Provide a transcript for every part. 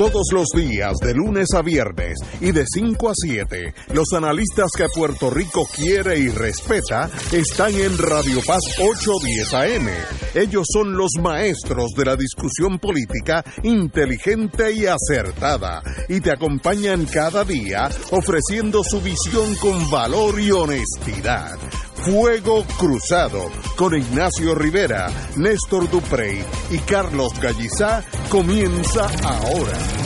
Todos los días, de lunes a viernes y de 5 a 7, los analistas que Puerto Rico quiere y respeta están en Radio Paz 810 AM. Ellos son los maestros de la discusión política inteligente y acertada y te acompañan cada día ofreciendo su visión con valor y honestidad. Fuego Cruzado con Ignacio Rivera, Néstor Duprey y Carlos Gallizá comienza ahora.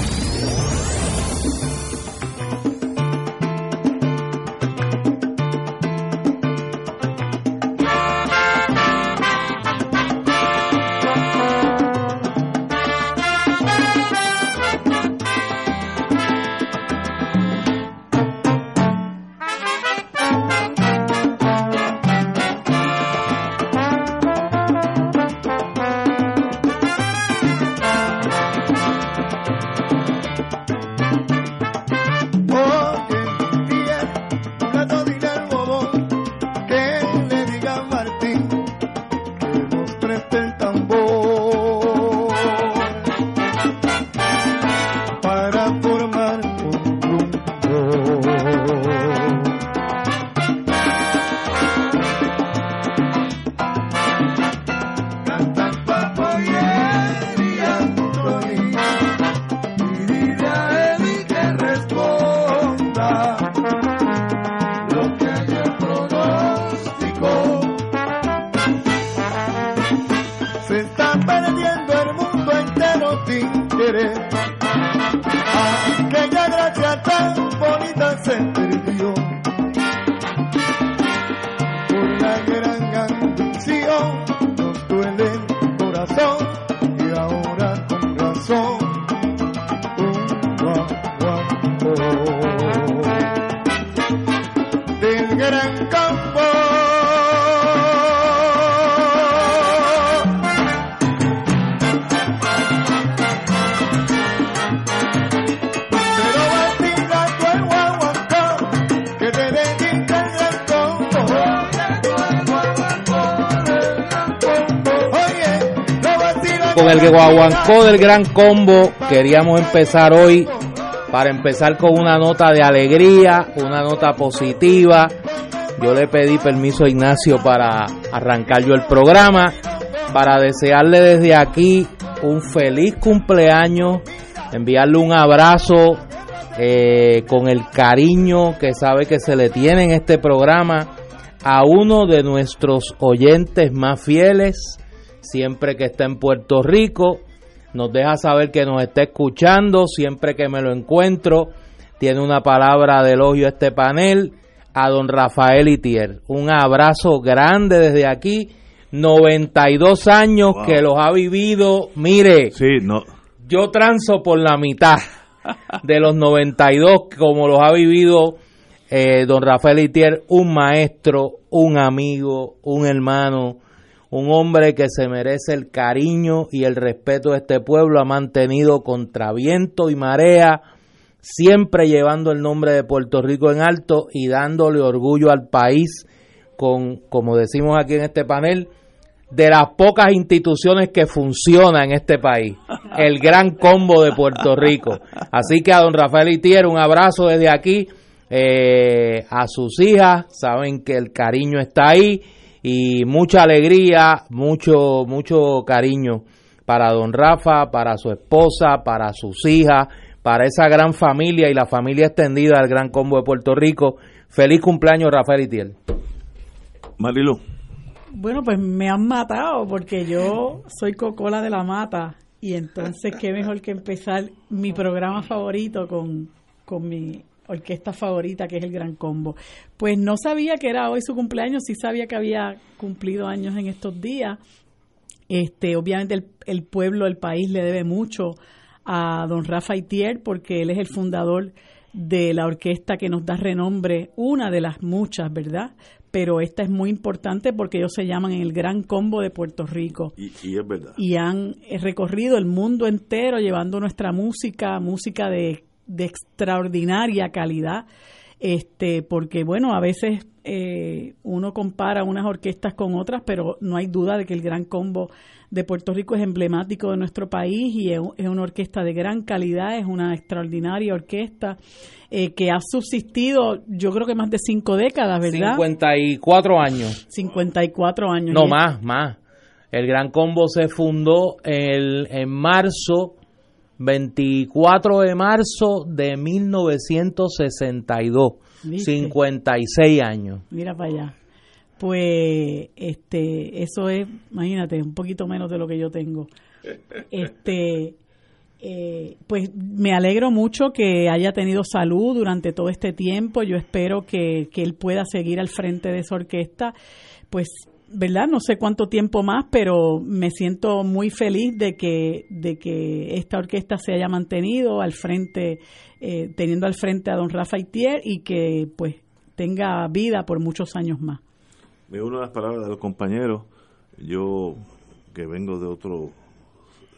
Guaguancó del gran combo queríamos empezar hoy para empezar con una nota de alegría, una nota positiva. Yo le pedí permiso a Ignacio para arrancar yo el programa, para desearle desde aquí un feliz cumpleaños, enviarle un abrazo eh, con el cariño que sabe que se le tiene en este programa a uno de nuestros oyentes más fieles, siempre que está en Puerto Rico. Nos deja saber que nos está escuchando siempre que me lo encuentro. Tiene una palabra de elogio a este panel. A don Rafael Itier. Un abrazo grande desde aquí. 92 años que los ha vivido. Mire, sí, no. yo transo por la mitad de los 92 como los ha vivido eh, don Rafael Itier, un maestro, un amigo, un hermano, un hombre que se merece el cariño y el respeto de este pueblo, ha mantenido contra viento y marea, siempre llevando el nombre de Puerto Rico en alto y dándole orgullo al país con, como decimos aquí en este panel, de las pocas instituciones que funcionan en este país, el gran combo de Puerto Rico. Así que a don Rafael Itier, un abrazo desde aquí, eh, a sus hijas, saben que el cariño está ahí y mucha alegría, mucho, mucho cariño para don Rafa, para su esposa, para sus hijas, para esa gran familia y la familia extendida del Gran Combo de Puerto Rico. Feliz cumpleaños, Rafael Itiel. Marilu. Bueno, pues me han matado porque yo soy Cocola de la Mata y entonces qué mejor que empezar mi programa favorito con, con mi orquesta favorita, que es el Gran Combo. Pues no sabía que era hoy su cumpleaños, sí sabía que había cumplido años en estos días. Este, obviamente el, el pueblo, el país le debe mucho a don Rafa Itier porque él es el fundador de la orquesta que nos da renombre, una de las muchas, ¿verdad? Pero esta es muy importante porque ellos se llaman el Gran Combo de Puerto Rico. Y, y es verdad. Y han recorrido el mundo entero llevando nuestra música, música de de extraordinaria calidad este, porque bueno, a veces eh, uno compara unas orquestas con otras, pero no hay duda de que el Gran Combo de Puerto Rico es emblemático de nuestro país y es, una orquesta de gran calidad, es una extraordinaria orquesta eh, que ha subsistido, yo creo que más de cinco décadas, ¿verdad? 54 años. 54 años. No, más, más. El Gran Combo se fundó el, en marzo 24 de marzo de 1962, 56 años. Mira para allá. Pues este eso es, imagínate, un poquito menos de lo que yo tengo. Este eh, pues me alegro mucho que haya tenido salud durante todo este tiempo. Yo espero que, que él pueda seguir al frente de esa orquesta. Pues ¿verdad? No sé cuánto tiempo más, pero me siento muy feliz de que, de que esta orquesta se haya mantenido al frente, eh, teniendo al frente a don Rafa Itier y que pues tenga vida por muchos años más. Me uno a las palabras de los compañeros. Yo, que vengo de otro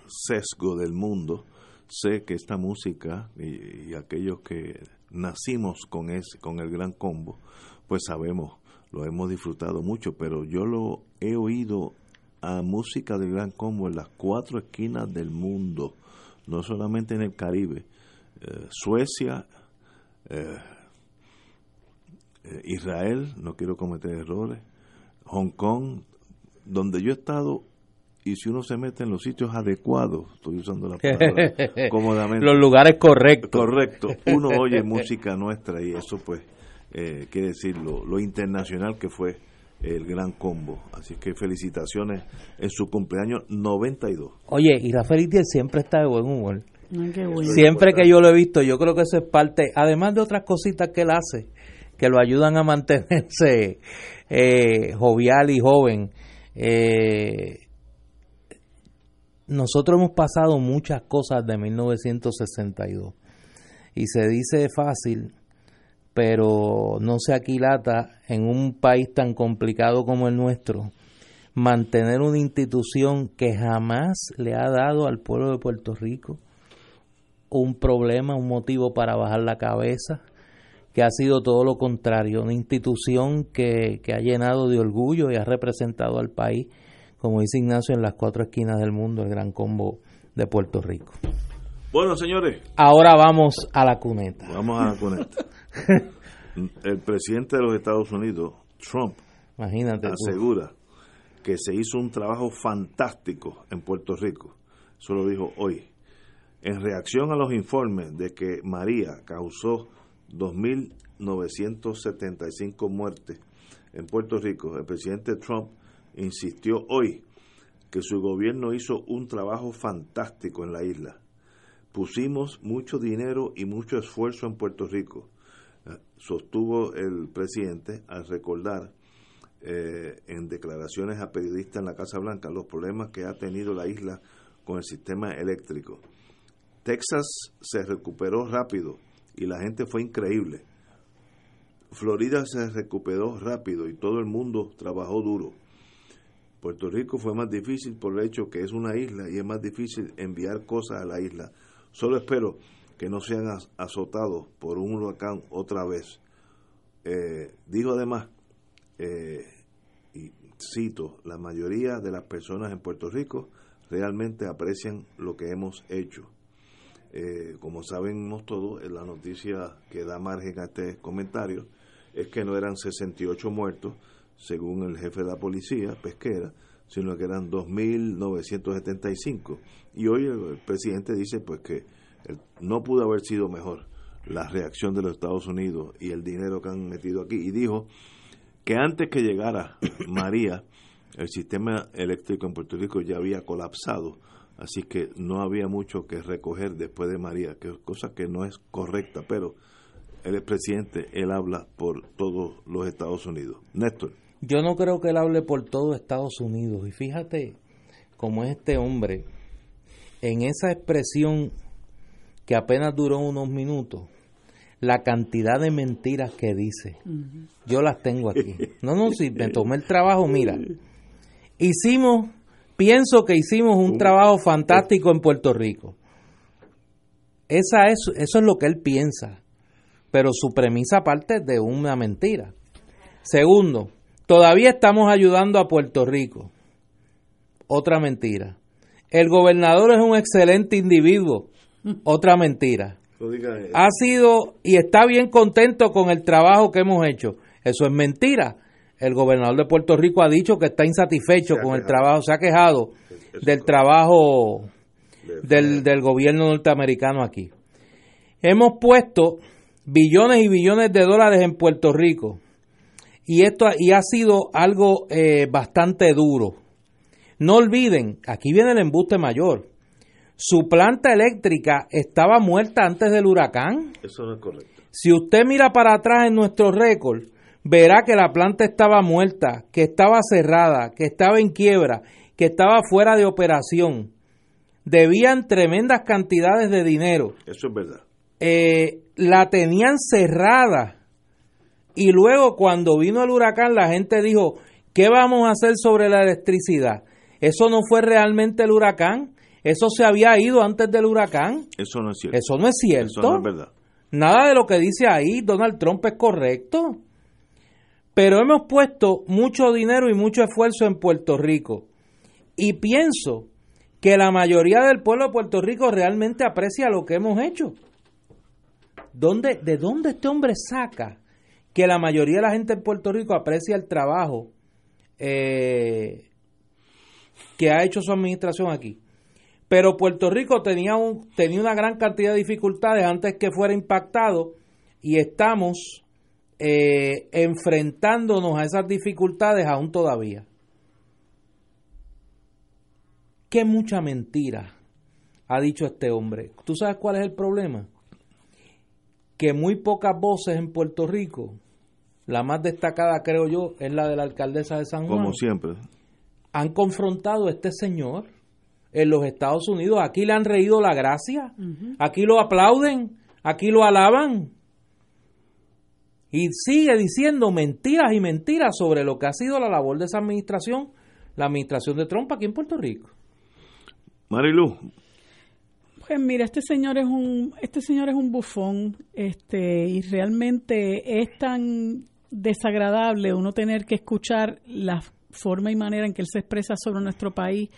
sesgo del mundo, sé que esta música y, y aquellos que nacimos con, ese, con el gran combo, pues sabemos lo hemos disfrutado mucho, pero yo lo he oído a música del Gran Combo en las cuatro esquinas del mundo, no solamente en el Caribe, eh, Suecia, eh, eh, Israel, no quiero cometer errores, Hong Kong, donde yo he estado y si uno se mete en los sitios adecuados, estoy usando la palabra cómodamente. Los lugares correctos. Correcto. Uno oye música nuestra y eso pues eh, quiere decir lo, internacional que fue el gran combo. Así que felicitaciones en su cumpleaños 92. Oye, y Rafael Itiel siempre está de buen humor. Siempre que yo lo he visto, yo creo que eso es parte, además de otras cositas que él hace, que lo ayudan a mantenerse eh, jovial y joven. Eh, nosotros hemos pasado muchas cosas de 1962 y se dice fácil, pero no se aquilata en un país tan complicado como el nuestro mantener una institución que jamás le ha dado al pueblo de Puerto Rico un problema, un motivo para bajar la cabeza, que ha sido todo lo contrario, una institución que, que ha llenado de orgullo y ha representado al país, como dice Ignacio, en las cuatro esquinas del mundo, el gran combo de Puerto Rico. Bueno, señores. Ahora vamos a la cuneta. Vamos a la cuneta. el presidente de los Estados Unidos, Trump, Imagínate asegura que se hizo un trabajo fantástico en Puerto Rico. Eso lo dijo hoy. En reacción a los informes de que María causó 2.975 muertes en Puerto Rico, el presidente Trump insistió hoy que su gobierno hizo un trabajo fantástico en la isla. Pusimos mucho dinero y mucho esfuerzo en Puerto Rico sostuvo el presidente al recordar eh, en declaraciones a periodistas en la Casa Blanca los problemas que ha tenido la isla con el sistema eléctrico. Texas se recuperó rápido y la gente fue increíble. Florida se recuperó rápido y todo el mundo trabajó duro. Puerto Rico fue más difícil por el hecho que es una isla y es más difícil enviar cosas a la isla. Solo espero que no sean azotados por un huracán otra vez. Eh, digo además, eh, y cito, la mayoría de las personas en Puerto Rico realmente aprecian lo que hemos hecho. Eh, como sabemos todos, la noticia que da margen a este comentario es que no eran 68 muertos, según el jefe de la policía pesquera, sino que eran 2.975. Y hoy el presidente dice pues que no pudo haber sido mejor la reacción de los Estados Unidos y el dinero que han metido aquí. Y dijo que antes que llegara María, el sistema eléctrico en Puerto Rico ya había colapsado, así que no había mucho que recoger después de María, que cosa que no es correcta, pero el presidente, él habla por todos los Estados Unidos. Néstor. Yo no creo que él hable por todo Estados Unidos. Y fíjate cómo es este hombre, en esa expresión que apenas duró unos minutos, la cantidad de mentiras que dice. Yo las tengo aquí. No, no, si me tomé el trabajo, mira. Hicimos, pienso que hicimos un trabajo fantástico en Puerto Rico. Esa es, eso es lo que él piensa. pero su premisa parte de una mentira. Segundo, todavía estamos ayudando a Puerto Rico. Otra mentira. El gobernador es un excelente individuo. Otra mentira. Ha sido y está bien contento con el trabajo que hemos hecho. Eso es mentira. El gobernador de Puerto Rico ha dicho que está insatisfecho con el trabajo, se ha quejado del trabajo del, del gobierno norteamericano aquí. Hemos puesto billones y billones de dólares en Puerto Rico y esto y ha sido algo eh, bastante duro. No olviden, aquí viene el embuste mayor. Su planta eléctrica estaba muerta antes del huracán. Eso no es correcto. Si usted mira para atrás en nuestro récord, verá que la planta estaba muerta, que estaba cerrada, que estaba en quiebra, que estaba fuera de operación. Debían tremendas cantidades de dinero. Eso es verdad. Eh, la tenían cerrada. Y luego cuando vino el huracán, la gente dijo, ¿qué vamos a hacer sobre la electricidad? Eso no fue realmente el huracán. Eso se había ido antes del huracán. Eso no es cierto. Eso no es cierto. Eso no es verdad. Nada de lo que dice ahí Donald Trump es correcto. Pero hemos puesto mucho dinero y mucho esfuerzo en Puerto Rico. Y pienso que la mayoría del pueblo de Puerto Rico realmente aprecia lo que hemos hecho. ¿Dónde, ¿De dónde este hombre saca que la mayoría de la gente en Puerto Rico aprecia el trabajo eh, que ha hecho su administración aquí? Pero Puerto Rico tenía, un, tenía una gran cantidad de dificultades antes que fuera impactado y estamos eh, enfrentándonos a esas dificultades aún todavía. Qué mucha mentira ha dicho este hombre. ¿Tú sabes cuál es el problema? que muy pocas voces en Puerto Rico, la más destacada creo yo es la de la alcaldesa de San Juan. Como siempre. Han confrontado a este señor en los Estados Unidos. Aquí le han reído la gracia, aquí lo aplauden, aquí lo alaban. Y sigue diciendo mentiras y mentiras sobre lo que ha sido la labor de esa administración, la administración de Trump aquí en Puerto Rico. Marilu, pues mira, este señor es un, este señor es un bufón, este, y realmente es tan desagradable uno tener que escuchar la forma y manera en que él se expresa sobre nuestro país.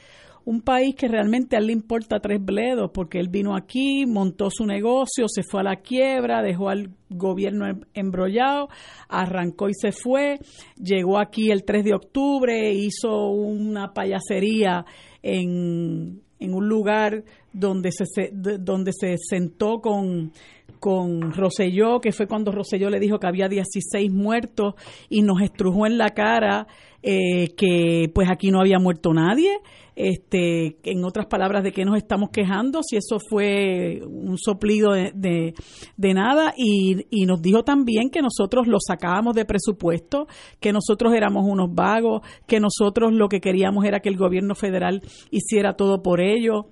Un país que realmente a él le importa tres bledos, porque él vino aquí, montó su negocio, se fue a la quiebra, dejó al gobierno em, embrollado, arrancó y se fue, llegó aquí el 3 de octubre, hizo una payasería en, en un lugar donde se, donde se sentó con, con Roselló, que fue cuando Roselló le dijo que había 16 muertos y nos estrujó en la cara eh, que pues aquí no había muerto nadie. Este, en otras palabras, de qué nos estamos quejando, si eso fue un soplido de, de, nada, y, y, nos dijo también que nosotros lo sacábamos de presupuesto, que nosotros éramos unos vagos, que nosotros lo que queríamos era que el gobierno federal hiciera todo por ello.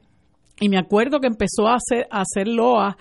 Y me acuerdo que empezó a hacer, a hacer loa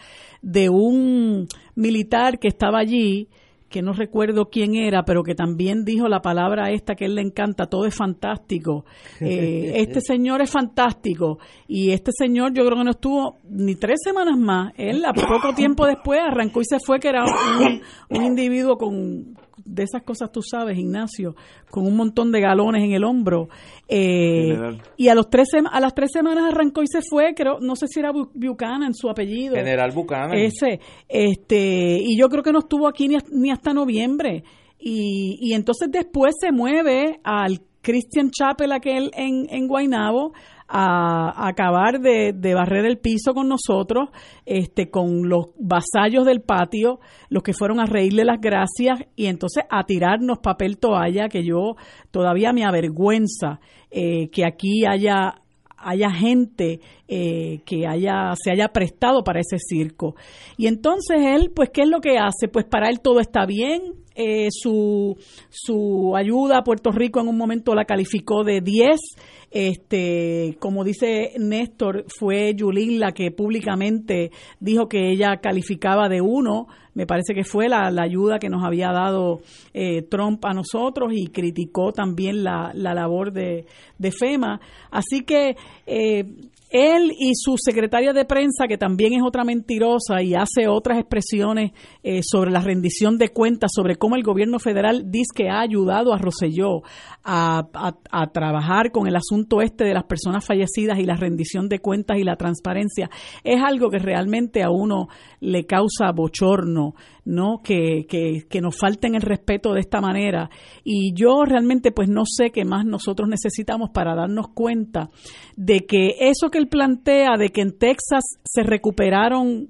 de un militar que estaba allí, que no recuerdo quién era, pero que también dijo la palabra esta que a él le encanta, todo es fantástico. Eh, este señor es fantástico y este señor yo creo que no estuvo ni tres semanas más. Él a poco tiempo después arrancó y se fue, que era un, un individuo con, de esas cosas tú sabes, Ignacio, con un montón de galones en el hombro. Eh, y a, los tres, a las tres semanas arrancó y se fue, creo, no sé si era Buchanan su apellido. General Buchanan. Ese, este, y yo creo que no estuvo aquí ni, ni hasta noviembre. Y, y entonces después se mueve al Christian Chapel aquel en, en Guaynabo a, acabar de, barrer el piso con nosotros, este, con los vasallos del patio, los que fueron a reírle las gracias y entonces a tirarnos papel toalla, que yo todavía me avergüenza eh, que aquí haya haya gente eh, que haya se haya prestado para ese circo. Y entonces él, pues, ¿qué es lo que hace? Pues para él todo está bien. Eh, su, su ayuda a Puerto Rico en un momento la calificó de 10 este, como dice Néstor, fue Yulín la que públicamente dijo que ella calificaba de uno. Me parece que fue la, ayuda que nos había dado eh, Trump a nosotros y criticó también la, labor de, FEMA. Así que eh, él y su secretaria de prensa, que también es otra mentirosa y hace otras expresiones eh, sobre la rendición de cuentas, sobre cómo el gobierno federal dice que ha ayudado a Roselló a, trabajar con el asunto este de las personas fallecidas y la rendición de cuentas y la transparencia, es algo que realmente a uno le causa bochorno, ¿no? Que, que, que nos falten el respeto de esta manera. Y yo realmente pues no sé qué más nosotros necesitamos para darnos cuenta de que eso que él plantea de que en Texas se recuperaron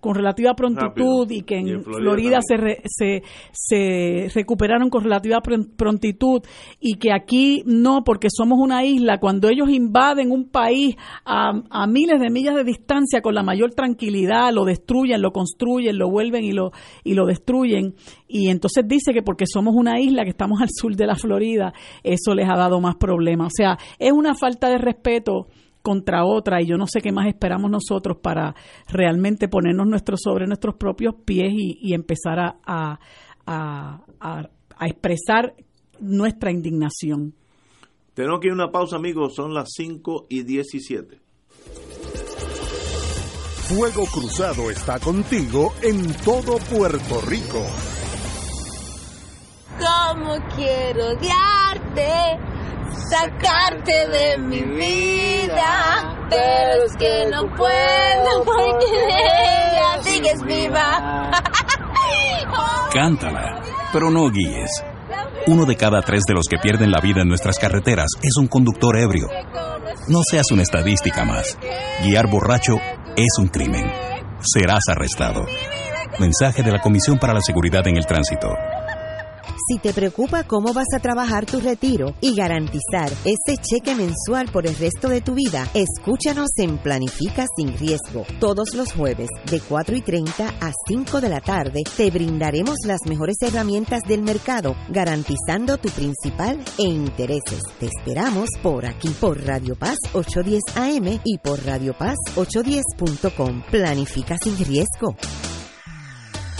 con relativa prontitud y que en, Florida, se, se, recuperaron con relativa prontitud y que aquí no, porque somos una isla, cuando ellos invaden un país a, a, miles de millas de distancia con la mayor tranquilidad, lo destruyen, lo construyen, lo vuelven y lo, y lo destruyen. Y entonces dice que porque somos una isla que estamos al sur de la Florida, eso les ha dado más problemas. O sea, es una falta de respeto contra otra y yo no sé qué más esperamos nosotros para realmente ponernos nuestro, sobre nuestros propios pies y, empezar a, a, expresar nuestra indignación. Tenemos que ir a una pausa, amigos, son las 5 y 17. Fuego Cruzado está contigo en todo Puerto Rico. ¿Cómo quiero odiarte? Sacarte de mi vida, pero es que no puedo porque ella sigues viva. Cántala, pero no guíes. Uno de cada tres de los que pierden la vida en nuestras carreteras es un conductor ebrio. No seas una estadística más. Guiar borracho es un crimen. Serás arrestado. Mensaje de la Comisión para la Seguridad en el Tránsito. Si te preocupa cómo vas a trabajar tu retiro y garantizar ese cheque mensual por el resto de tu vida, escúchanos en Planifica sin riesgo. Todos los jueves de 4 y 30 a 5 de la tarde te brindaremos las mejores herramientas del mercado, garantizando tu principal e intereses. Te esperamos por aquí, por Radio Paz 810 AM y por Radio Paz 810.com. Planifica sin riesgo.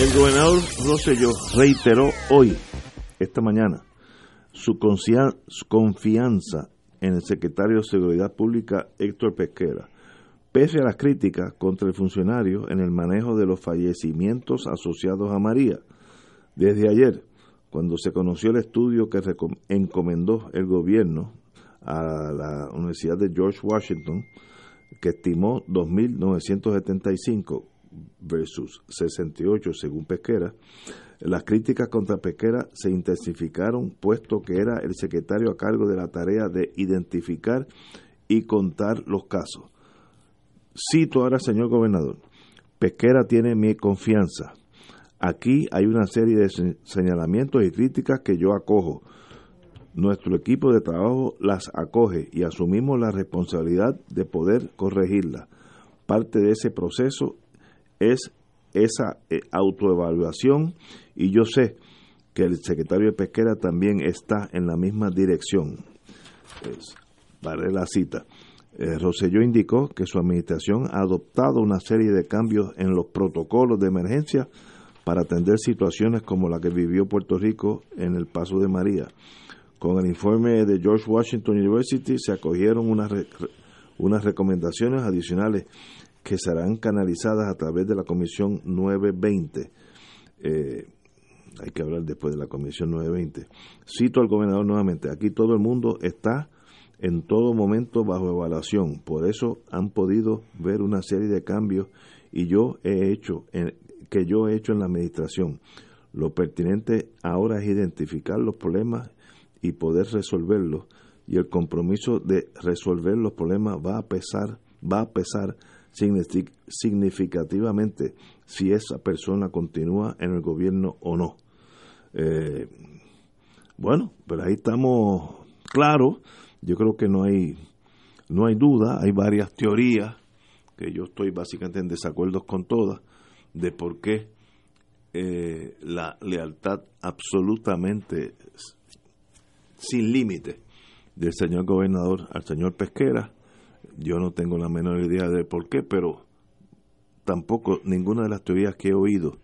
El gobernador Rosselló reiteró hoy, esta mañana, su confianza en el secretario de Seguridad Pública Héctor Pesquera, pese a las críticas contra el funcionario en el manejo de los fallecimientos asociados a María. Desde ayer, cuando se conoció el estudio que encomendó el gobierno a la Universidad de George Washington, que estimó 2.975 versus 68 según Pesquera, las críticas contra Pesquera se intensificaron puesto que era el secretario a cargo de la tarea de identificar y contar los casos. Cito ahora, señor gobernador, Pesquera tiene mi confianza. Aquí hay una serie de señalamientos y críticas que yo acojo. Nuestro equipo de trabajo las acoge y asumimos la responsabilidad de poder corregirlas. Parte de ese proceso es esa eh, autoevaluación y yo sé que el secretario de Pesquera también está en la misma dirección. vale la cita. Eh, Roselló indicó que su administración ha adoptado una serie de cambios en los protocolos de emergencia para atender situaciones como la que vivió Puerto Rico en el Paso de María. Con el informe de George Washington University se acogieron unas, unas recomendaciones adicionales que serán canalizadas a través de la Comisión 920. Eh, hay que hablar después de la Comisión 920. Cito al gobernador nuevamente, aquí todo el mundo está en todo momento bajo evaluación. Por eso han podido ver una serie de cambios y yo he hecho que yo he hecho en la administración. Lo pertinente ahora es identificar los problemas y poder resolverlos y el compromiso de resolver los problemas va a pesar va a pesar significativamente si esa persona continúa en el gobierno o no. Eh, bueno, pero ahí estamos claros yo creo que no hay, no hay duda, hay varias teorías, que yo estoy básicamente en desacuerdo con todas, de por qué eh, la lealtad absolutamente sin límite del señor gobernador al señor Pesquera. Yo no tengo la menor idea de por qué, pero tampoco ninguna de las teorías que he oído,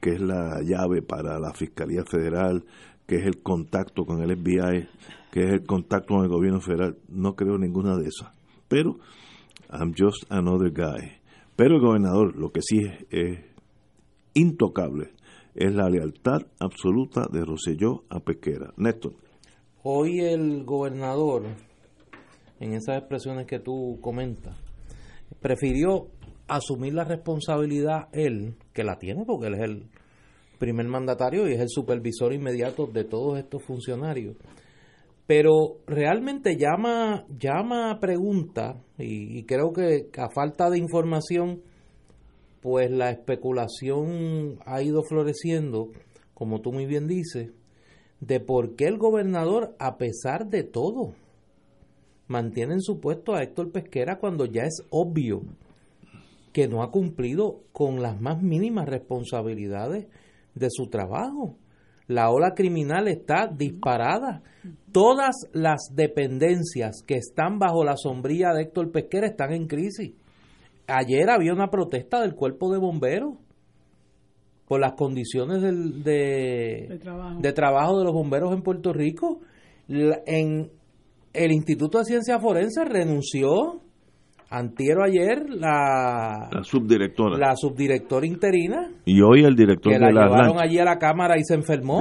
que es la llave para la Fiscalía Federal, que es el contacto con el FBI, que es el contacto con el gobierno federal. No creo ninguna de esas. Pero, I'm just another guy. Pero el gobernador, lo que sí es, intocable, es la lealtad absoluta de Roselló a Pesquera. Néstor. Hoy el gobernador, en esas expresiones que tú comentas, prefirió asumir la responsabilidad él, que la tiene porque él es el primer mandatario y es el supervisor inmediato de todos estos funcionarios. Pero realmente llama, llama a pregunta, y, creo que a falta de información, pues la especulación ha ido floreciendo, como tú muy bien dices, de por qué el gobernador, a pesar de todo, mantiene en su puesto a Héctor Pesquera cuando ya es obvio que no ha cumplido con las más mínimas responsabilidades de su trabajo. La ola criminal está disparada. Todas las dependencias que están bajo la sombrilla de Héctor Pesquera están en crisis. Ayer había una protesta del cuerpo de bomberos por las condiciones del, de, trabajo. de, los bomberos en Puerto Rico. en el Instituto de Ciencias Forenses renunció Antiero ayer la, subdirectora. la subdirectora interina y hoy el director que la llevaron allí a la cámara y se enfermó.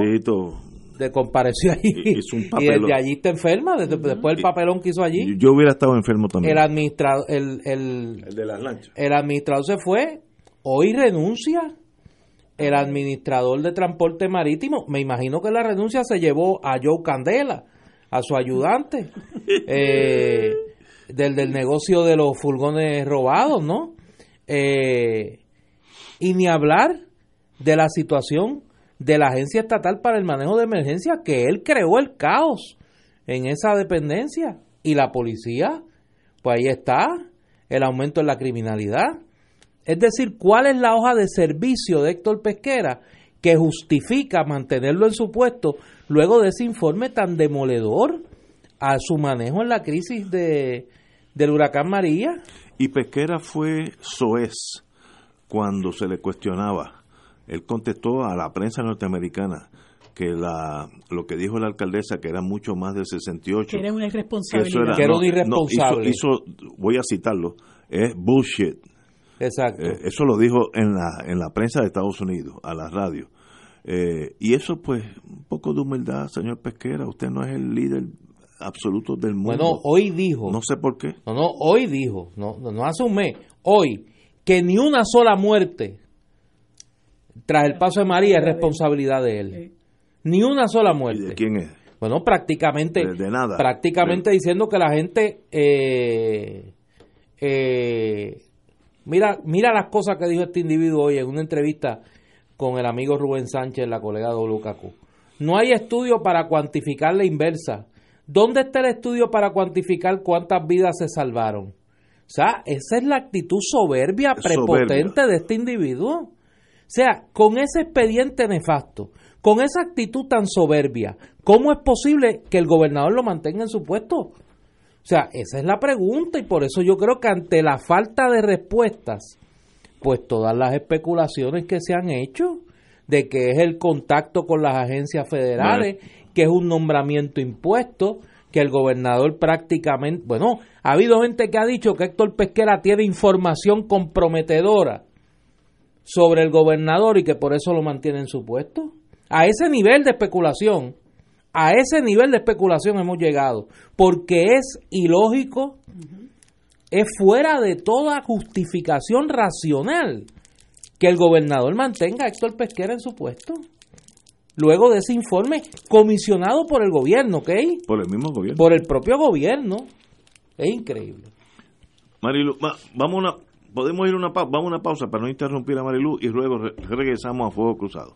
De compareció allí y desde allí está enferma desde, después del papelón que hizo allí. yo hubiera estado enfermo también. El administrador el, el, de las lanchas el administrador se fue hoy renuncia. El administrador de transporte marítimo me imagino que la renuncia se llevó a Joe Candela a su ayudante eh del, del negocio de los furgones robados, ¿no? Eh, y ni hablar de la situación de la Agencia Estatal para el Manejo de Emergencia, que él creó el caos en esa dependencia. Y la policía, pues ahí está, el aumento en la criminalidad. Es decir, ¿cuál es la hoja de servicio de Héctor Pesquera que justifica mantenerlo en su puesto luego de ese informe tan demoledor a su manejo en la crisis de, del huracán María. Y Pesquera fue soez cuando se le cuestionaba. Él contestó a la prensa norteamericana que la lo que dijo la alcaldesa que era mucho más del 68 que era una irresponsabilidad que, era, un irresponsable voy a citarlo es bullshit exacto eh, eso lo dijo en la en la prensa de Estados Unidos a la radio eh, y eso pues un poco de humildad señor Pesquera usted no es el líder absoluto del mundo. Bueno, hoy dijo. No sé por qué. No, no, hoy dijo, no, no hace un mes, hoy, que ni una sola muerte tras el paso de María es responsabilidad de él. Ni una sola muerte. ¿Y de quién es? Bueno, prácticamente. De, nada. Prácticamente diciendo que la gente. Eh, eh, Mira, mira las cosas que dijo este individuo hoy en una entrevista con el amigo Rubén Sánchez, la colega de WKQ. No hay estudio para cuantificar la inversa. ¿Dónde está el estudio para cuantificar cuántas vidas se salvaron? O sea, esa es la actitud soberbia, prepotente de este individuo. O sea, con ese expediente nefasto, con esa actitud tan soberbia, ¿cómo es posible que el gobernador lo mantenga en su puesto? O sea, esa es la pregunta y por eso yo creo que ante la falta de respuestas, pues todas las especulaciones que se han hecho de que es el contacto con las agencias federales, que es un nombramiento impuesto, que el gobernador prácticamente, bueno, ha habido gente que ha dicho que Héctor Pesquera tiene información comprometedora sobre el gobernador y que por eso lo mantiene en su puesto. A ese nivel de especulación, a ese nivel de especulación hemos llegado, porque es ilógico, es fuera de toda justificación racional que el gobernador mantenga a Héctor Pesquera en su puesto. Luego de ese informe comisionado por el gobierno, ¿ok? Por el mismo gobierno. Por el propio gobierno. Es increíble. Marilu, vamos una, podemos ir una vamos a una pausa para no interrumpir a Marilu y luego regresamos a Fuego Cruzado.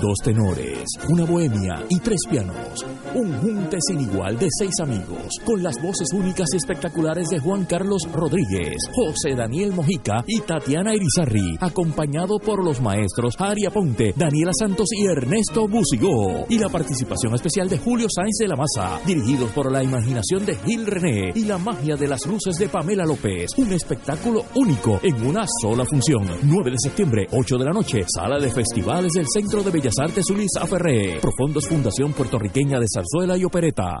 Dos tenores, una bohemia y tres pianos. Un junte sin igual de seis amigos, con las voces únicas y espectaculares de Juan Carlos Rodríguez, José Daniel Mojica y Tatiana Irizarri, acompañado por los maestros Aria Ponte, Daniela Santos y Ernesto Busigó. Y la participación especial de Julio Sáenz de la Maza, dirigidos por la imaginación de Gil René y la magia de las luces de Pamela López. Un espectáculo único en una sola función. 9 de septiembre, 8 de la noche, sala de festivales del Centro de Bellas Artes Ulisa Ferré. Profondos Fundación Puertorriqueña de Zarzuela y Opereta.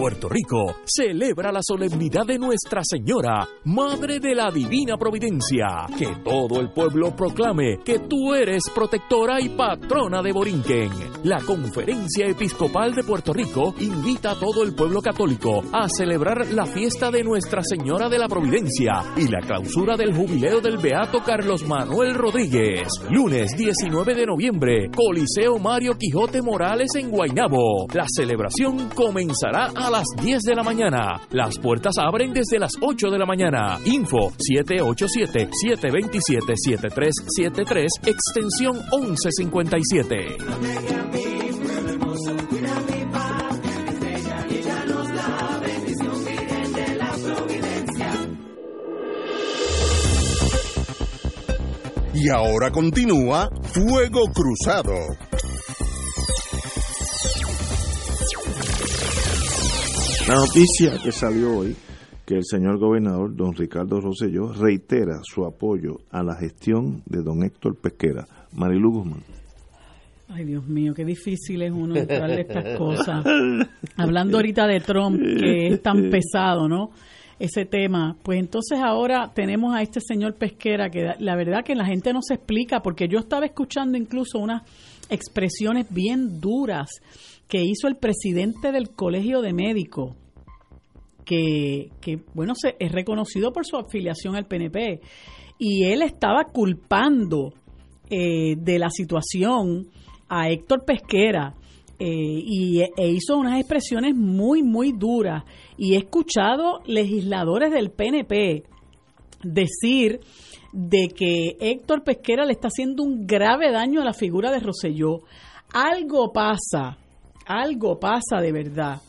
Puerto Rico celebra la solemnidad de Nuestra Señora, Madre de la Divina Providencia. Que todo el pueblo proclame que tú eres protectora y patrona de Borinquen. La Conferencia Episcopal de Puerto Rico invita a todo el pueblo católico a celebrar la fiesta de Nuestra Señora de la Providencia y la clausura del jubileo del Beato Carlos Manuel Rodríguez. Lunes 19 de noviembre, Coliseo Mario Quijote Morales en Guaynabo. La celebración comenzará a las 10 de la mañana. Las puertas abren desde las 8 de la mañana. Info 787-727-7373, extensión 1157. Y ahora continúa Fuego Cruzado. La noticia que salió hoy, que el señor gobernador, don Ricardo Rosselló, reitera su apoyo a la gestión de don Héctor Pesquera. Marilu Guzmán. Ay, Dios mío, qué difícil es uno entrarle estas cosas. Hablando ahorita de Trump, que es tan pesado, ¿no? Ese tema. Pues entonces ahora tenemos a este señor Pesquera, que la verdad que la gente no se explica, porque yo estaba escuchando incluso unas expresiones bien duras que hizo el presidente del Colegio de Médicos, que, bueno, se, es reconocido por su afiliación al PNP, y él estaba culpando eh, de la situación a Héctor Pesquera eh, y e hizo unas expresiones muy, muy duras. Y he escuchado legisladores del PNP decir de que Héctor Pesquera le está haciendo un grave daño a la figura de Roselló. Algo pasa, algo pasa de verdad,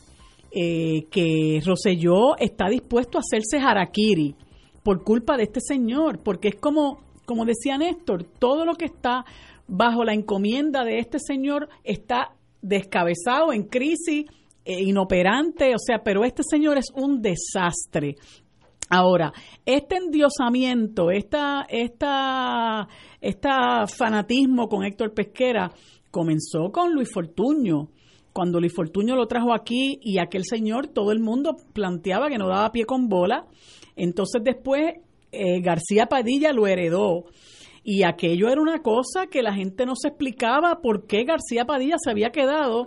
eh, que Roselló está dispuesto a hacerse harakiri por culpa de este señor, porque es como, como decía Néstor, todo lo que está bajo la encomienda de este señor está descabezado, en crisis, eh, inoperante, o sea, pero este señor es un desastre. Ahora, este endiosamiento, esta, esta, esta fanatismo con Héctor Pesquera comenzó con Luis Fortuño. Cuando Luis Fortuño lo trajo aquí y aquel señor, todo el mundo planteaba que no daba pie con bola. Entonces después eh, García Padilla lo heredó. Y aquello era una cosa que la gente no se explicaba por qué García Padilla se había quedado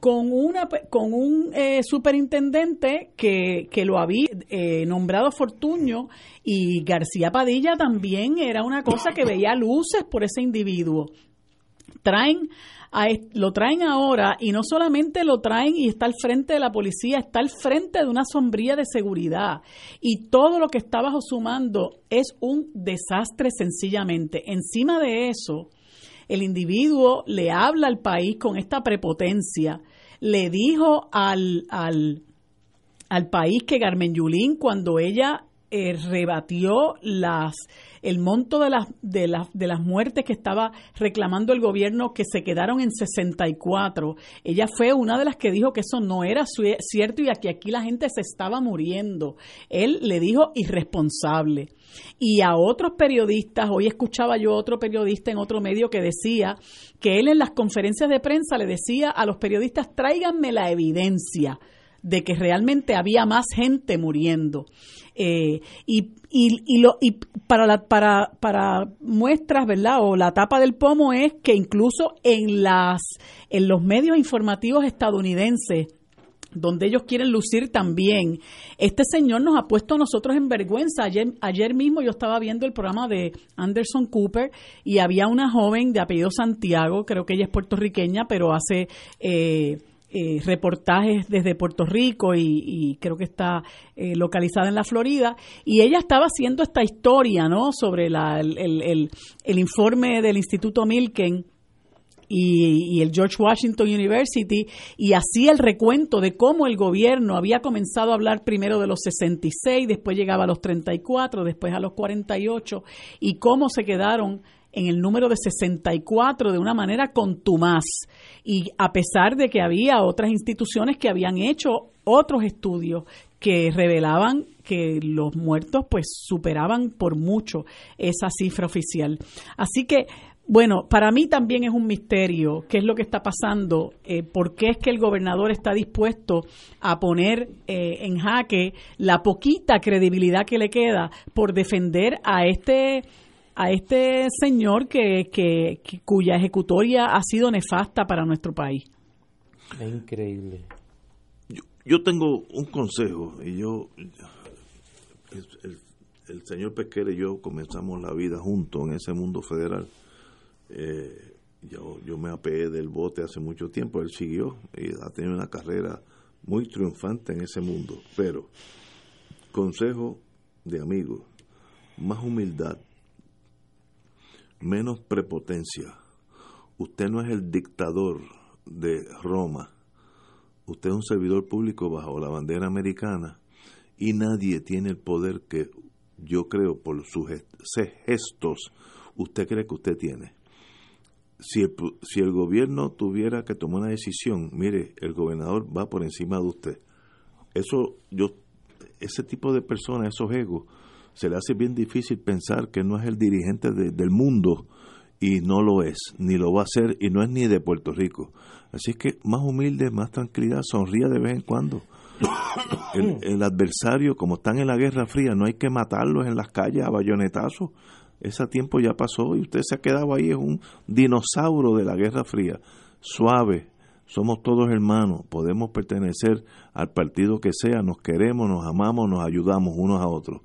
con una con un eh, superintendente que, que, lo había eh, nombrado Fortuño y García Padilla también era una cosa que veía luces por ese individuo. Traen lo traen ahora y no solamente lo traen y está al frente de la policía, está al frente de una sombría de seguridad y todo lo que está bajo su mando es un desastre sencillamente. Encima de eso, el individuo le habla al país con esta prepotencia, le dijo al, al, al país que Carmen Yulín, cuando ella eh, rebatió las el monto de las, de, las, de las muertes que estaba reclamando el gobierno, que se quedaron en 64. Ella fue una de las que dijo que eso no era cierto y que aquí la gente se estaba muriendo. Él le dijo irresponsable. Y a otros periodistas, hoy escuchaba yo a otro periodista en otro medio que decía que él en las conferencias de prensa le decía a los periodistas, tráiganme la evidencia de que realmente había más gente muriendo. Eh, y, y, lo, y para, la, para, para muestras, ¿verdad? O la tapa del pomo es que incluso en, las, en los medios informativos estadounidenses, donde ellos quieren lucir también. Este señor nos ha puesto a nosotros en vergüenza. Ayer, ayer mismo yo estaba viendo el programa de Anderson Cooper y había una joven de apellido Santiago, creo que ella es puertorriqueña, pero hace... Eh, eh, reportajes desde Puerto Rico y, creo que está eh, localizada en la Florida. Y ella estaba haciendo esta historia, ¿no? Sobre la, el, el, el, informe del Instituto Milken. Y, y, el George Washington University y hacía el recuento de cómo el gobierno había comenzado a hablar primero de los 66, después llegaba a los 34, después a los 48 y cómo se quedaron en el número de 64 de una manera contumaz y a pesar de que había otras instituciones que habían hecho otros estudios que revelaban que los muertos pues superaban por mucho esa cifra oficial. Así que bueno, para mí también es un misterio qué es lo que está pasando, eh, por qué es que el gobernador está dispuesto a poner eh, en jaque la poquita credibilidad que le queda por defender a este a este señor que, que, cuya ejecutoria ha sido nefasta para nuestro país. Es increíble. Yo, tengo un consejo y yo, el, señor Pesquera y yo comenzamos la vida juntos en ese mundo federal. Eh, yo, yo me apeé del bote hace mucho tiempo, él siguió y ha tenido una carrera muy triunfante en ese mundo. Pero, consejo de amigo, más humildad, menos prepotencia. Usted no es el dictador de Roma. Usted es un servidor público bajo la bandera americana y nadie tiene el poder que yo creo por sus gestos usted cree que usted tiene. Si el, si el gobierno tuviera que tomar una decisión, mire, el gobernador va por encima de usted. Eso yo ese tipo de personas, esos egos, se le hace bien difícil pensar que no es el dirigente del mundo y no lo es, ni lo va a ser y no es ni de Puerto Rico. Así que más humilde, más tranquilidad, sonría de vez en cuando. El, adversario, como están en la Guerra Fría, no hay que matarlos en las calles a bayonetazos. Ese tiempo ya pasó y usted se ha quedado ahí, es un dinosaurio de la Guerra Fría. Suave, somos todos hermanos, podemos pertenecer al partido que sea, nos queremos, nos amamos, nos ayudamos unos a otros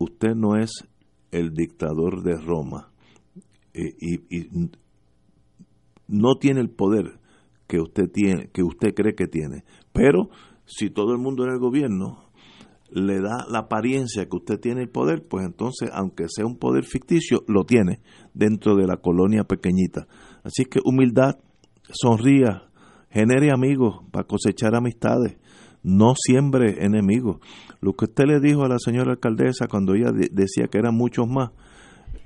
usted no es el dictador de Roma eh, y, no tiene el poder que usted tiene, que usted cree que tiene. Pero si todo el mundo en el gobierno le da la apariencia que usted tiene el poder, pues entonces, aunque sea un poder ficticio, lo tiene dentro de la colonia pequeñita. Así que humildad, sonría, genere amigos para cosechar amistades, no siembre enemigos. Lo que usted le dijo a la señora alcaldesa cuando ella decía que eran muchos más,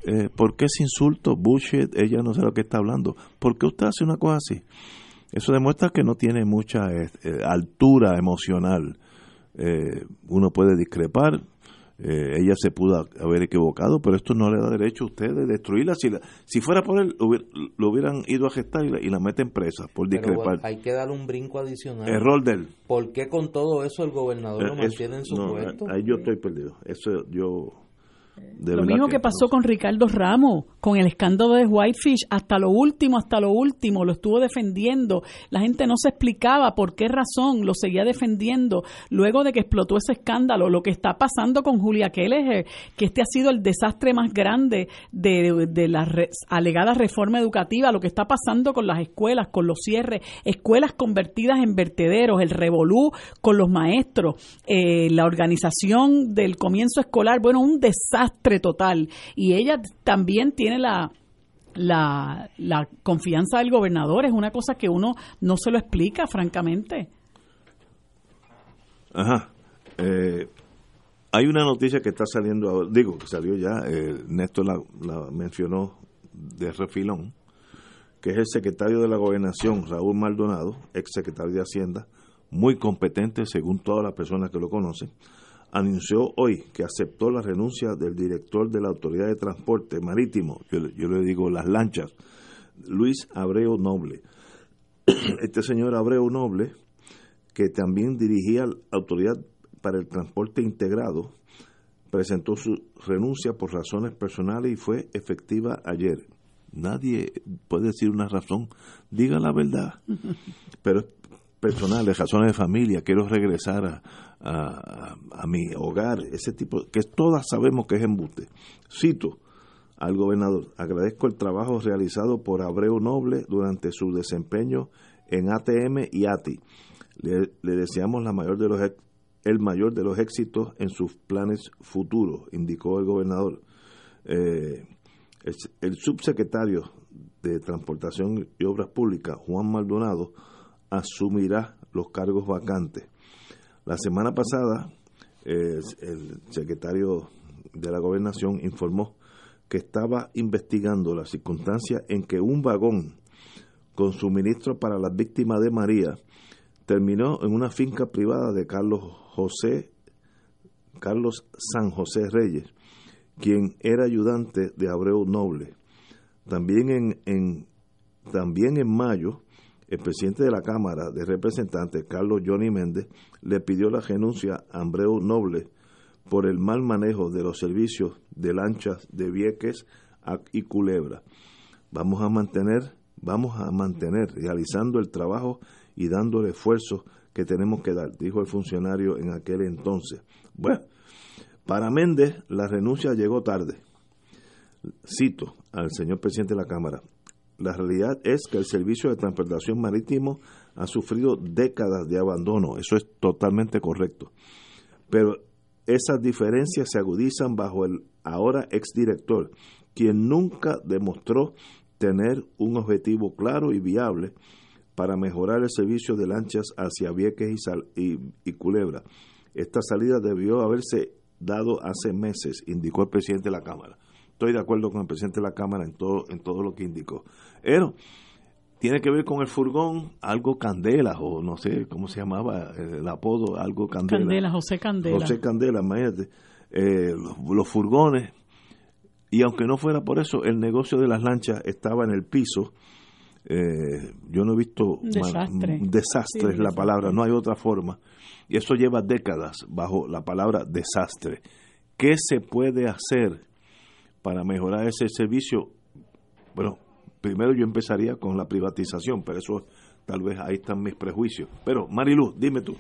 eh, ¿por qué ese insulto? Bullshit, ella no sabe lo que está hablando. ¿Por qué usted hace una cosa así? Eso demuestra que no tiene mucha eh, eh, altura emocional. Uno puede discrepar, eh, ella se pudo haber equivocado, pero esto no le da derecho a usted de destruirla. Si, si fuera por él, lo, hubieran ido a gestar y la, meten presa por discrepar. hay que darle un brinco adicional. Error de él. ¿Por qué con todo eso el gobernador lo mantiene en su puesto? Ahí yo estoy perdido. Eso yo lo mismo que, pasó con Ricardo Ramos, con el escándalo de Whitefish, hasta lo último, hasta lo último, lo estuvo defendiendo. La gente no se explicaba por qué razón lo seguía defendiendo. Luego de que explotó ese escándalo, lo que está pasando con Julia Keller, que este ha sido el desastre más grande de, de la alegada reforma educativa, lo que está pasando con las escuelas, con los cierres, escuelas convertidas en vertederos, el revolú con los maestros, eh, la organización del comienzo escolar, bueno, un desastre total. Y ella también tiene la, la, confianza del gobernador. Es una cosa que uno no se lo explica, francamente. Ajá. Eh, hay una noticia que está saliendo, digo, que salió ya, eh, Néstor la, la, mencionó de refilón, que es el secretario de la gobernación, Raúl Maldonado, ex secretario de Hacienda, muy competente según todas las personas que lo conocen, anunció hoy que aceptó la renuncia del director de la Autoridad de Transporte Marítimo, yo, le digo las lanchas, Luis Abreu Noble. Este señor Abreu Noble, que también dirigía la Autoridad para el Transporte Integrado, presentó su renuncia por razones personales y fue efectiva ayer. Nadie puede decir una razón, diga la verdad, pero personales, razones de familia, quiero regresar a, a, mi hogar, ese tipo, que todas sabemos que es embuste. Cito al gobernador, agradezco el trabajo realizado por Abreu Noble durante su desempeño en ATM y ATI. Le, deseamos la mayor de los, el mayor de los éxitos en sus planes futuros, indicó el gobernador. Eh, el, subsecretario de Transportación y Obras Públicas, Juan Maldonado, asumirá los cargos vacantes. La semana pasada, el secretario de la gobernación informó que estaba investigando la circunstancia en que un vagón con suministro para las víctimas de María terminó en una finca privada de Carlos José Carlos San José Reyes, quien era ayudante de Abreu Noble. También en también en mayo el presidente de la Cámara de Representantes, Carlos Johnny Méndez, le pidió la renuncia a Ambreu Noble por el mal manejo de los servicios de lanchas de Vieques y Culebra. Vamos a mantener, vamos a mantener realizando el trabajo y dando el esfuerzo que tenemos que dar, dijo el funcionario en aquel entonces. Bueno, para Méndez la renuncia llegó tarde. Cito al señor presidente de la Cámara la realidad es que el servicio de transportación marítimo ha sufrido décadas de abandono, eso es totalmente correcto. Pero esas diferencias se agudizan bajo el ahora exdirector, quien nunca demostró tener un objetivo claro y viable para mejorar el servicio de lanchas hacia Vieques y, y Culebra. Esta salida debió haberse dado hace meses, indicó el presidente de la Cámara estoy de acuerdo con el presidente de la Cámara en todo, en todo lo que indicó. Pero tiene que ver con el furgón, algo Candela, o no sé cómo se llamaba el apodo, algo Candela. Candela, José Candela. José Candela, imagínate. Eh, los, furgones, y aunque no fuera por eso, el negocio de las lanchas estaba en el piso. Eh, yo no he visto desastre, desastre es la palabra, no hay otra forma. Y eso lleva décadas bajo la palabra desastre. ¿Qué se puede hacer para mejorar ese servicio, bueno, primero yo empezaría con la privatización, pero eso tal vez ahí están mis prejuicios. Pero Marilu, dime tú.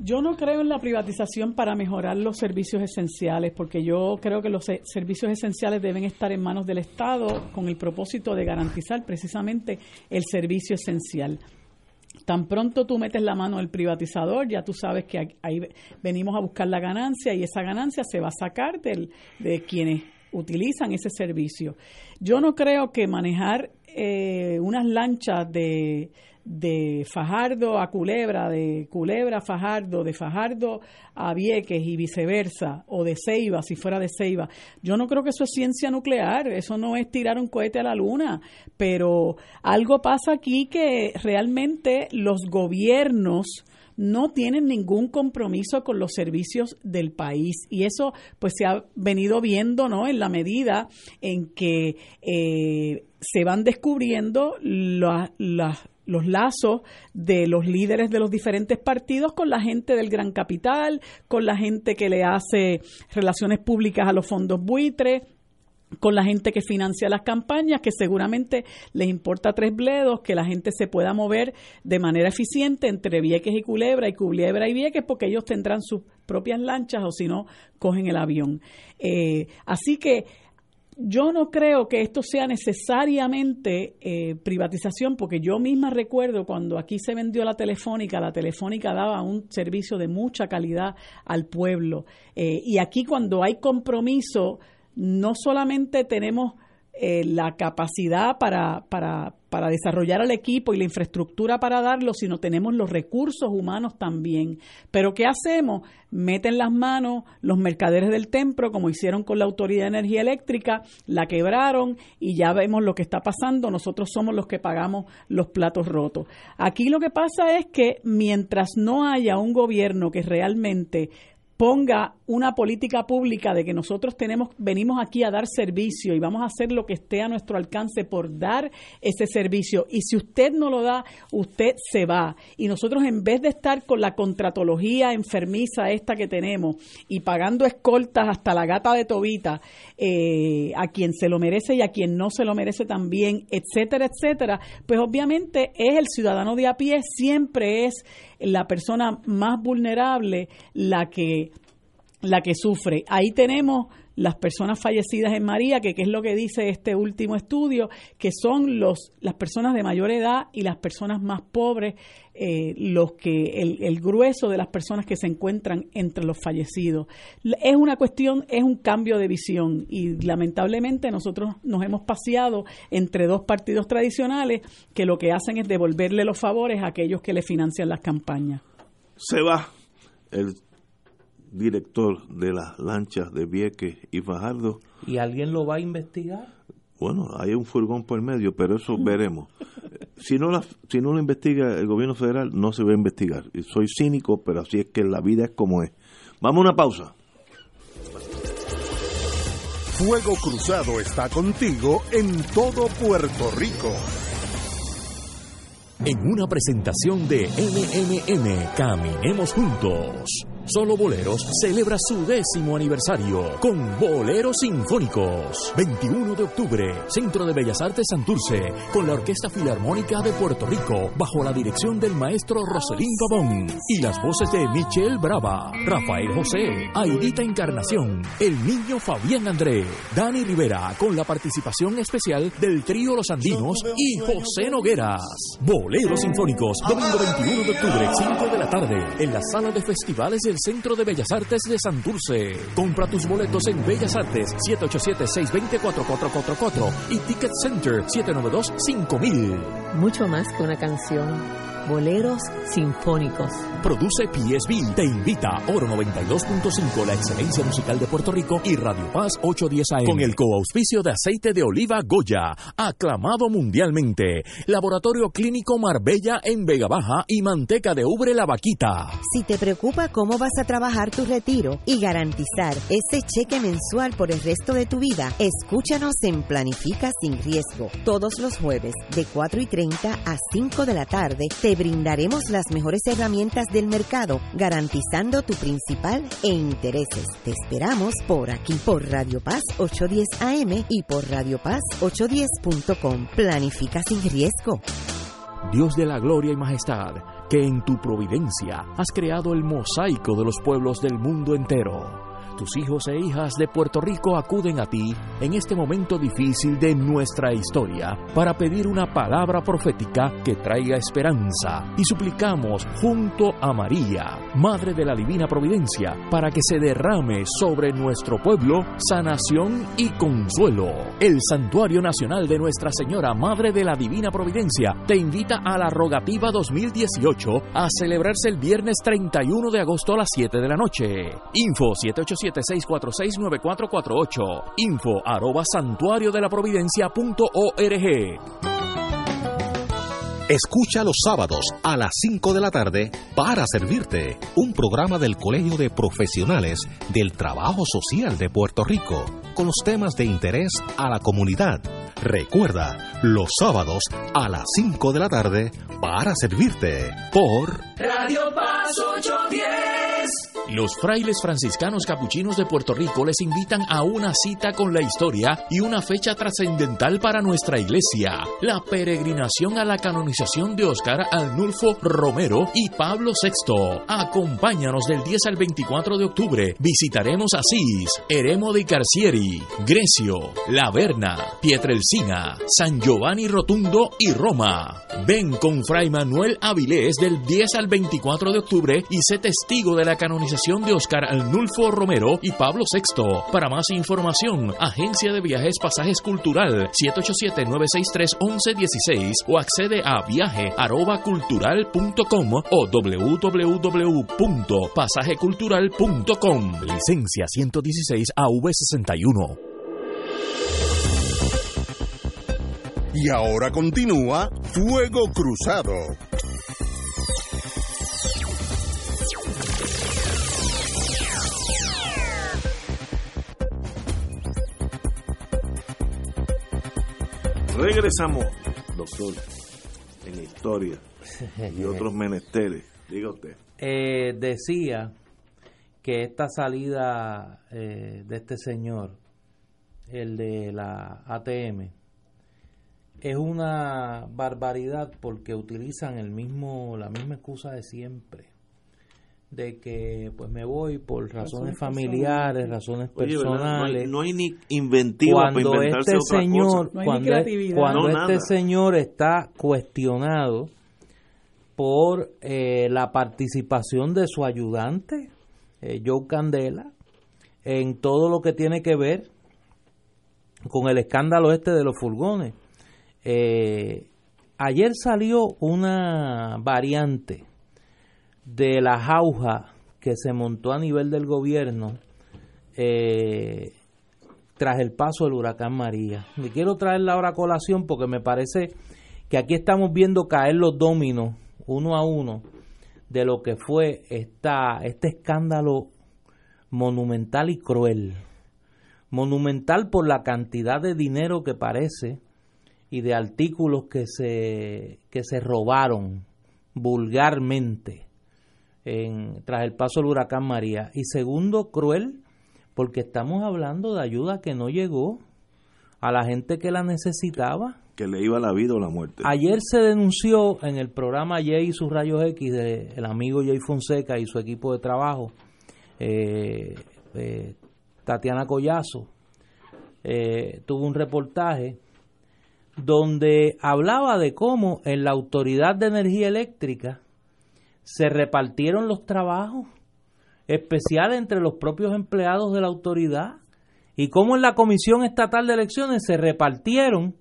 Yo no creo en la privatización para mejorar los servicios esenciales, porque yo creo que los servicios esenciales deben estar en manos del Estado con el propósito de garantizar precisamente el servicio esencial. Tan pronto tú metes la mano al privatizador, ya tú sabes que ahí venimos a buscar la ganancia y esa ganancia se va a sacar del, de quienes utilizan ese servicio. Yo no creo que manejar eh, unas lanchas de, de Fajardo a Culebra, de Culebra a Fajardo, de Fajardo a Vieques y viceversa, o de Ceiba, si fuera de Ceiba. Yo no creo que eso es ciencia nuclear, eso no es tirar un cohete a la luna, pero algo pasa aquí que realmente los gobiernos no tienen ningún compromiso con los servicios del país. Y eso pues se ha venido viendo no en la medida en que eh, se van descubriendo los lazos de los líderes de los diferentes partidos con la gente del gran capital, con la gente que le hace relaciones públicas a los fondos buitres, con la gente que financia las campañas, que seguramente les importa tres bledos, que la gente se pueda mover de manera eficiente entre Vieques y Culebra y Culebra y Vieques, porque ellos tendrán sus propias lanchas o si no, cogen el avión. Eh, así que yo no creo que esto sea necesariamente eh, privatización, porque yo misma recuerdo cuando aquí se vendió la telefónica, la telefónica daba un servicio de mucha calidad al pueblo. Eh, y aquí cuando hay compromiso no solamente tenemos eh, la capacidad para, para, para desarrollar al equipo y la infraestructura para darlo, sino tenemos los recursos humanos también. Pero ¿qué hacemos? Meten las manos los mercaderes del templo, como hicieron con la Autoridad de Energía Eléctrica, la quebraron y ya vemos lo que está pasando. Nosotros somos los que pagamos los platos rotos. Aquí lo que pasa es que mientras no haya un gobierno que realmente ponga una política pública de que nosotros tenemos venimos aquí a dar servicio y vamos a hacer lo que esté a nuestro alcance por dar ese servicio. Y si usted no lo da usted se va. Y nosotros en vez de estar con la contratología enfermiza esta que tenemos y pagando escoltas hasta la gata de Tobita eh, a quien se lo merece y a quien no se lo merece también etcétera etcétera pues obviamente es el ciudadano de a pie siempre es la persona más vulnerable la que la que sufre. Ahí tenemos las personas fallecidas en María, que, es lo que dice este último estudio, que son los, las personas de mayor edad y las personas más pobres, eh, los que el, el, grueso de las personas que se encuentran entre los fallecidos. Es una cuestión, es un cambio de visión y lamentablemente nosotros nos hemos paseado entre dos partidos tradicionales que lo que hacen es devolverle los favores a aquellos que le financian las campañas. Se va el director de las lanchas de Vieques y Fajardo. ¿Y alguien lo va a investigar? Bueno, hay un furgón por el medio, pero eso veremos. Si no, la, si no lo investiga el gobierno federal, no se va a investigar. Soy cínico, pero así es que la vida es como es. Vamos a una pausa. Fuego Cruzado está contigo en todo Puerto Rico. En una presentación de MMM, Caminemos Juntos. Solo Boleros celebra su décimo aniversario con Boleros Sinfónicos. 21 de octubre, Centro de Bellas Artes Santurce, con la Orquesta Filarmónica de Puerto Rico, bajo la dirección del maestro Roselín Pavón. Y las voces de Michelle Brava, Rafael José, Aidita Encarnación, el niño Fabián André, Dani Rivera, con la participación especial del trío Los Andinos y José Nogueras. Boleros Sinfónicos, domingo 21 de octubre, 5 de la tarde, en la sala de festivales de Centro de Bellas Artes de Santurce. Compra tus boletos en Bellas Artes 787-620-4444 y Ticket Center 792-5000. Mucho más que una canción Boleros Sinfónicos. Produce PSB. Te invita Oro 92.5, la excelencia musical de Puerto Rico y Radio Paz 810 AM. Con el coauspicio de aceite de oliva Goya, aclamado mundialmente. Laboratorio Clínico Marbella en Vega Baja y Manteca de Ubre La Vaquita. Si te preocupa cómo vas a trabajar tu retiro y garantizar ese cheque mensual por el resto de tu vida, escúchanos en Planifica sin riesgo. Todos los jueves de 4 y 30 a 5 de la tarde te brindaremos las mejores herramientas del mercado, garantizando tu principal e intereses. Te esperamos por aquí, por Radio Paz 810 AM y por Radio Paz 810.com. Planifica sin riesgo. Dios de la gloria y majestad, que en tu providencia has creado el mosaico de los pueblos del mundo entero Tus hijos e hijas de Puerto Rico acuden a ti en este momento difícil de nuestra historia para pedir una palabra profética que traiga esperanza y suplicamos junto a María, Madre de la Divina Providencia, para que se derrame sobre nuestro pueblo sanación y consuelo. El Santuario Nacional de Nuestra Señora, Madre de la Divina Providencia, te invita a la Rogativa 2018 a celebrarse el viernes 31 de agosto a las 7 de la noche. Info 787-646-9448. Info arroba santuario de la providencia.org. Escucha los sábados a las 5 de la tarde para servirte un programa del Colegio de Profesionales del Trabajo Social de Puerto Rico con los temas de interés a la comunidad. Recuerda, los sábados a las 5 de la tarde para servirte por Radio Paz 810. Los frailes franciscanos capuchinos de Puerto Rico les invitan a una cita con la historia y una fecha trascendental para nuestra iglesia, la peregrinación a la canonización de Oscar Arnulfo Romero y Pablo VI. Acompáñanos del 10 al 24 de octubre. Visitaremos Asís, Eremo de Carcieri, Grecio, La Verna, Pietrelcina, San Giovanni Rotundo y Roma. Ven con Fray Manuel Avilés del 10 al 24 de octubre y sé testigo de la canonización de Oscar Arnulfo Romero y Pablo VI. Para más información, Agencia de Viajes Pasajes Cultural 787-963-1116 o accede a viaje.cultural.com o www.pasajecultural.com. Licencia 116 AV61. Y ahora continúa Fuego Cruzado. Regresamos, doctor, historia y otros menesteres. Diga usted. Eh, decía que esta salida eh, de este señor, el de la ATM, es una barbaridad porque utilizan el mismo la misma excusa de siempre de que pues me voy por razones familiares, razones personales. No hay, no hay ni inventiva para cuando inventarse este otra señor, cosa. cuando, cuando No, este nada. señor está cuestionado por eh, la participación de su ayudante, eh, Joe Candela, en todo lo que tiene que ver con el escándalo este de los furgones. Eh, ayer salió una variante de la jauja que se montó a nivel del gobierno eh, tras el paso del huracán María. Y quiero traerla ahora a colación porque me parece que aquí estamos viendo caer los dominos uno a uno de lo que fue esta, este escándalo monumental y cruel. Monumental por la cantidad de dinero que parece y de artículos que se, que se robaron vulgarmente en, tras el paso del huracán María. Y segundo, cruel, porque estamos hablando de ayuda que no llegó a la gente que la necesitaba. Que le iba la vida o la muerte. Ayer se denunció en el programa Jay y sus rayos X del amigo Jay Fonseca y su equipo de trabajo, eh, eh, Tatiana Collazo, eh, tuvo un reportaje donde hablaba de cómo en la Autoridad de Energía Eléctrica se repartieron los trabajos especiales entre los propios empleados de la autoridad y cómo en la Comisión Estatal de Elecciones se repartieron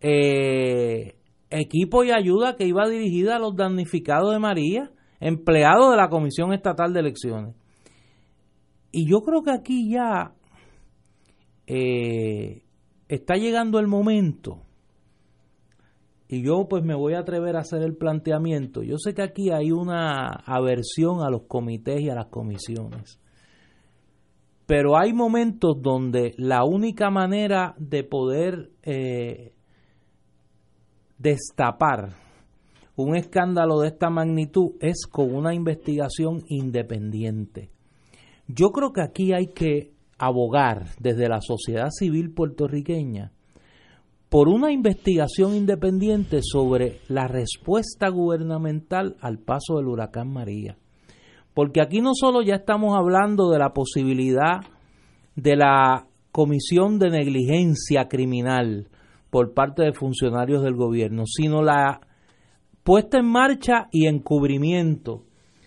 eh, equipo y ayuda que iba dirigida a los damnificados de María, empleados de la Comisión Estatal de Elecciones. Y yo creo que aquí ya eh, está llegando el momento, y yo pues me voy a atrever a hacer el planteamiento. Yo sé que aquí hay una aversión a los comités y a las comisiones, pero hay momentos donde la única manera de poder eh, destapar un escándalo de esta magnitud es con una investigación independiente. Yo creo que aquí hay que abogar desde la sociedad civil puertorriqueña por una investigación independiente sobre la respuesta gubernamental al paso del huracán María. porque aquí no solo ya estamos hablando de la posibilidad de la comisión de negligencia criminal por parte de funcionarios del gobierno, sino la puesta en marcha y encubrimiento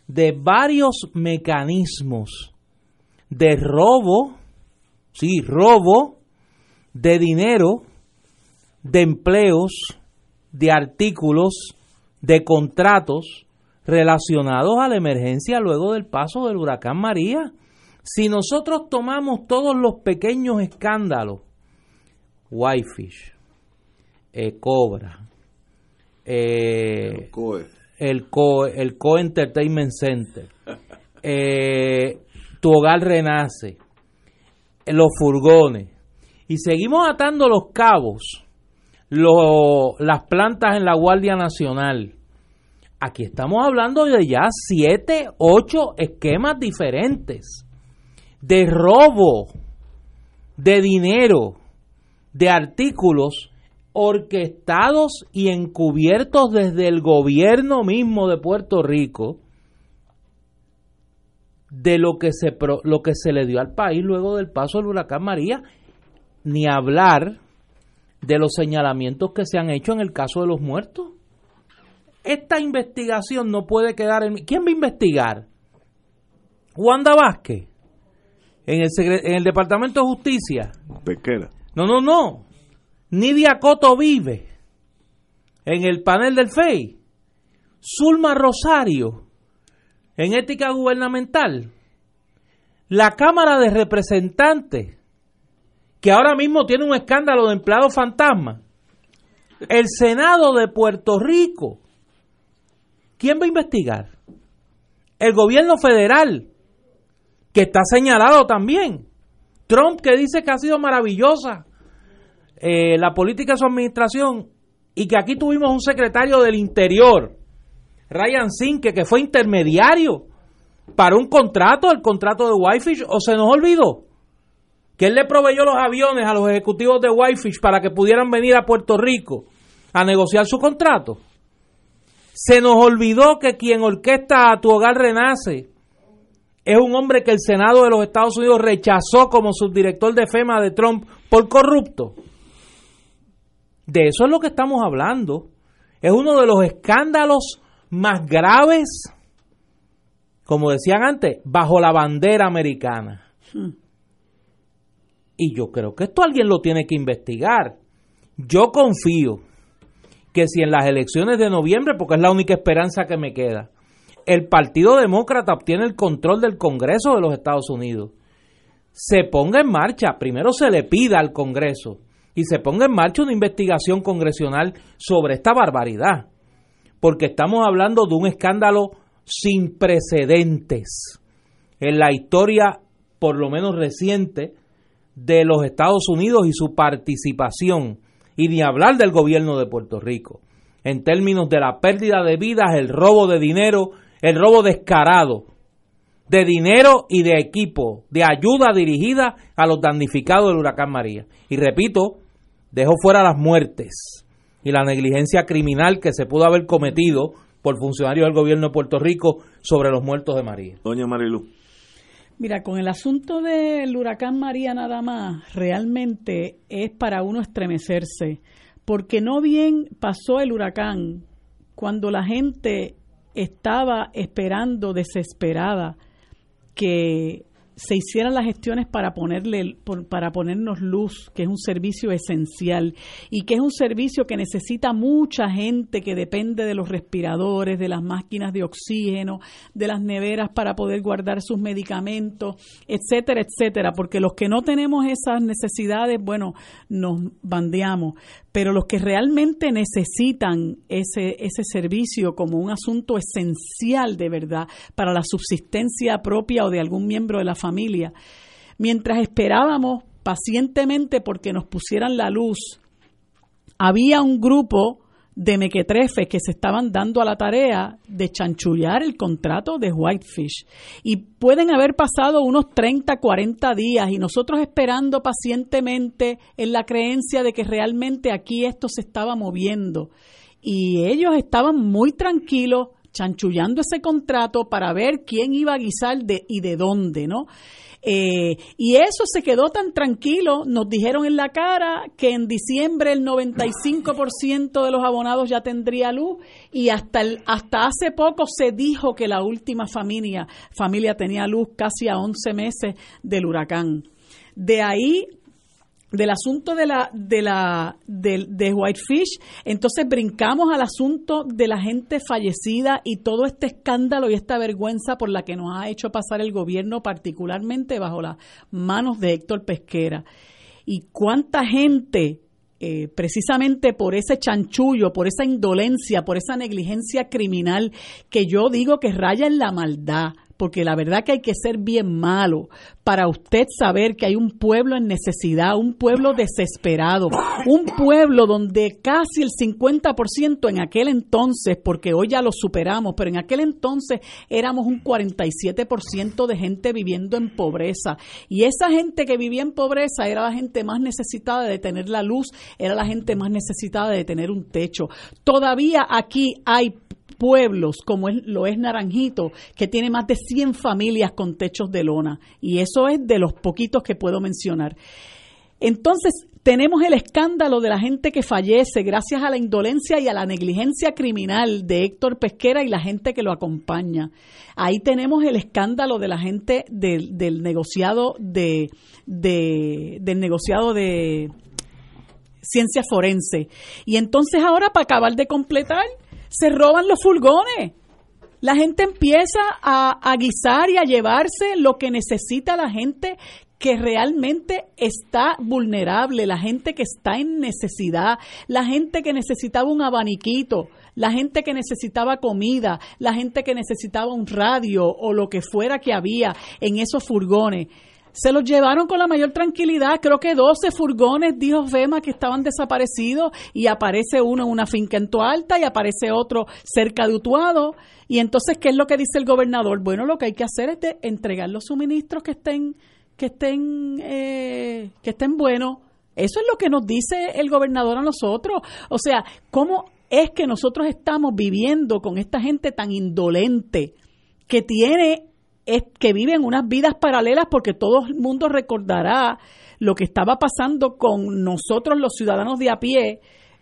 de varios mecanismos de robo, sí, robo de dinero, de empleos, de artículos, de contratos relacionados a la emergencia luego del paso del huracán María. Si nosotros tomamos todos los pequeños escándalos, Whitefish, eh, Cobra, eh, el COE, el COE Entertainment Center, eh, Tu Hogar Renace, los furgones, y seguimos atando los cabos, las plantas en la Guardia Nacional. Aquí estamos hablando de ya siete, ocho esquemas diferentes de robo de dinero, de artículos orquestados y encubiertos desde el gobierno mismo de Puerto Rico de lo que se lo que se le dio al país luego del paso del huracán María ni hablar de los señalamientos que se han hecho en el caso de los muertos. Esta investigación no puede quedar en... ¿Quién va a investigar? Wanda Vázquez, en el, en el Departamento de Justicia. Pequera. No, no, no. Nidia Coto vive en el panel del FEI. Zulma Rosario en ética gubernamental. La Cámara de Representantes que ahora mismo tiene un escándalo de empleados fantasma. El Senado de Puerto Rico. ¿Quién va a investigar? El gobierno federal, que está señalado también. Trump, que dice que ha sido maravillosa eh, la política de su administración y que aquí tuvimos un secretario del Interior, Ryan Sinke, que fue intermediario para un contrato, el contrato de Whitefish, o se nos olvidó que él le proveyó los aviones a los ejecutivos de Whitefish para que pudieran venir a Puerto Rico a negociar su contrato. Se nos olvidó que quien orquesta a Tu Hogar Renace es un hombre que el Senado de los Estados Unidos rechazó como subdirector de FEMA de Trump por corrupto. De eso es lo que estamos hablando. Es uno de los escándalos más graves, como decían antes, bajo la bandera americana. Hmm. Y yo creo que esto alguien lo tiene que investigar. Yo confío que si en las elecciones de noviembre, porque es la única esperanza que me queda, el Partido Demócrata obtiene el control del Congreso de los Estados Unidos, se ponga en marcha, primero se le pida al Congreso y se ponga en marcha una investigación congresional sobre esta barbaridad, porque estamos hablando de un escándalo sin precedentes en la historia, por lo menos reciente, de los Estados Unidos y su participación, y ni hablar del gobierno de Puerto Rico, en términos de la pérdida de vidas, el robo de dinero, el robo descarado de dinero y de equipo, de ayuda dirigida a los damnificados del huracán María. Y repito, dejo fuera las muertes y la negligencia criminal que se pudo haber cometido por funcionarios del gobierno de Puerto Rico sobre los muertos de María. Doña Marilu. Mira, con el asunto del huracán María nada más, realmente es para uno estremecerse, porque no bien pasó el huracán cuando la gente estaba esperando desesperada que se hicieran las gestiones para ponerle para ponernos luz, que es un servicio esencial y que es un servicio que necesita mucha gente que depende de los respiradores, de las máquinas de oxígeno, de las neveras para poder guardar sus medicamentos, etcétera, etcétera, porque los que no tenemos esas necesidades, bueno, nos bandeamos, pero los que realmente necesitan ese, ese servicio como un asunto esencial de verdad para la subsistencia propia o de algún miembro de la familia, mientras esperábamos pacientemente porque nos pusieran la luz, había un grupo de mequetrefes que se estaban dando a la tarea de chanchullar el contrato de Whitefish. Y pueden haber pasado unos 30, 40 días y nosotros esperando pacientemente en la creencia de que realmente aquí esto se estaba moviendo. Y ellos estaban muy tranquilos, chanchullando ese contrato para ver quién iba a guisar de, y de dónde, ¿no? Eh, y eso se quedó tan tranquilo, nos dijeron en la cara que en diciembre el 95% de los abonados ya tendría luz y hasta, el, hasta hace poco se dijo que la última familia, familia tenía luz casi a 11 meses del huracán. De ahí del asunto de la de la de, de, Whitefish, entonces brincamos al asunto de la gente fallecida y todo este escándalo y esta vergüenza por la que nos ha hecho pasar el gobierno, particularmente bajo las manos de Héctor Pesquera. Y cuánta gente eh, precisamente por ese chanchullo, por esa indolencia, por esa negligencia criminal que yo digo que raya en la maldad, porque la verdad que hay que ser bien malo para usted saber que hay un pueblo en necesidad, un pueblo desesperado, un pueblo donde casi el 50% en aquel entonces, porque hoy ya lo superamos, pero en aquel entonces éramos un 47% de gente viviendo en pobreza. Y esa gente que vivía en pobreza era la gente más necesitada de tener la luz, era la gente más necesitada de tener un techo. Todavía aquí hay pueblos como es, lo es Naranjito, que tiene más de 100 familias con techos de lona. Y eso es de los poquitos que puedo mencionar. Entonces, tenemos el escándalo de la gente que fallece gracias a la indolencia y a la negligencia criminal de Héctor Pesquera y la gente que lo acompaña. Ahí tenemos el escándalo de la gente del, del negociado de, de, del negociado de ciencia forense. Y entonces ahora para acabar de completar, se roban los furgones. La gente empieza a, guisar y a llevarse lo que necesita la gente que realmente está vulnerable, la gente que está en necesidad, la gente que necesitaba un abaniquito, la gente que necesitaba comida, la gente que necesitaba un radio o lo que fuera que había en esos furgones se los llevaron con la mayor tranquilidad. Creo que 12 furgones, dijo FEMA, que estaban desaparecidos y aparece uno en una finca en Alta y aparece otro cerca de Utuado. Y entonces, ¿qué es lo que dice el gobernador? Bueno, lo que hay que hacer es de entregar los suministros que estén, que estén, eh, que estén buenos. Eso es lo que nos dice el gobernador a nosotros. O sea, ¿cómo es que nosotros estamos viviendo con esta gente tan indolente que tiene es que viven unas vidas paralelas porque todo el mundo recordará lo que estaba pasando con nosotros los ciudadanos de a pie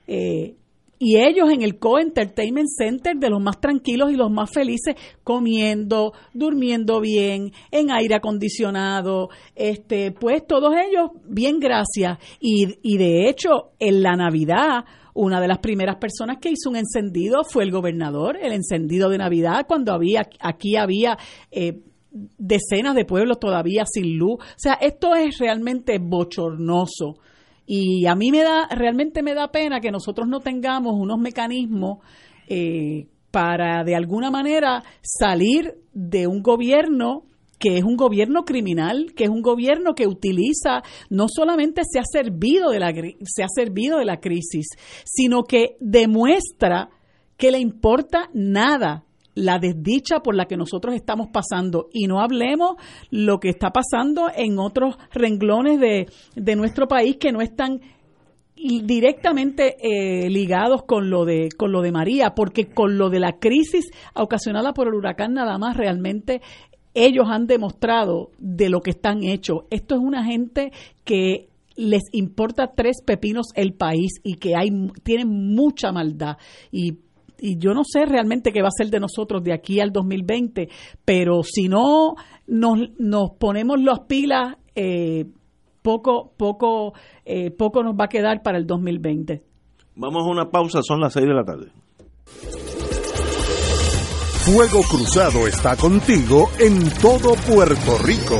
eh, y ellos en el Co-Entertainment Center de los más tranquilos y los más felices comiendo, durmiendo bien, en aire acondicionado, este, pues todos ellos bien gracias. Y, y de hecho en la Navidad una de las primeras personas que hizo un encendido fue el gobernador, el encendido de Navidad, cuando había aquí había eh, decenas de pueblos todavía sin luz. O sea, esto es realmente bochornoso. Y a mí me da, realmente me da pena que nosotros no tengamos unos mecanismos eh, para de alguna manera salir de un gobierno que es un gobierno criminal, que es un gobierno que utiliza, no solamente se ha servido de la, se ha servido de la crisis, sino que demuestra que le importa nada la desdicha por la que nosotros estamos pasando. Y no hablemos lo que está pasando en otros renglones de, de nuestro país que no están directamente eh, ligados con lo de con lo de María porque con lo de la crisis ocasionada por el huracán nada más realmente ellos han demostrado de lo que están hechos. Esto es una gente que les importa tres pepinos el país y que hay tienen mucha maldad. Y y yo no sé realmente qué va a ser de nosotros de aquí al 2020, pero si no nos, nos ponemos las pilas, eh, poco, poco, eh, poco nos va a quedar para el 2020. Vamos a una pausa, son las 6 de la tarde. Fuego Cruzado está contigo en todo Puerto Rico.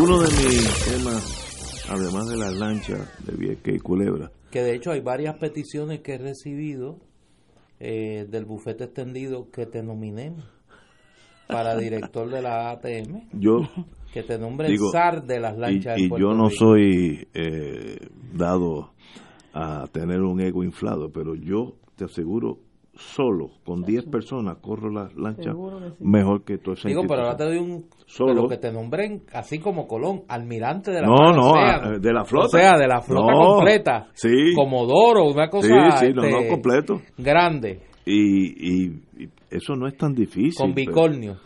Uno de mis temas, además de las lanchas de Vieques y Culebra, Que de hecho hay varias peticiones que he recibido eh, del bufete extendido que te nominemos para director de la ATM. yo Que te nombren digo, zar de las y, lanchas y de Puerto yo no Rico. soy eh, dado a tener un ego inflado, pero yo te aseguro, solo con 10 personas corro que sí. mejor que todo esa Digo, pero ahora te doy un... Solo. Pero que te nombren así como Colón, almirante de la No, Armada no, Océano. a- de la flota. O sea, de la flota No, completa. sí. Comodoro, una cosa Sí, sí, no, este, no, completo. grande, Y, y- y eso no es tan difícil. con pero- bicornio.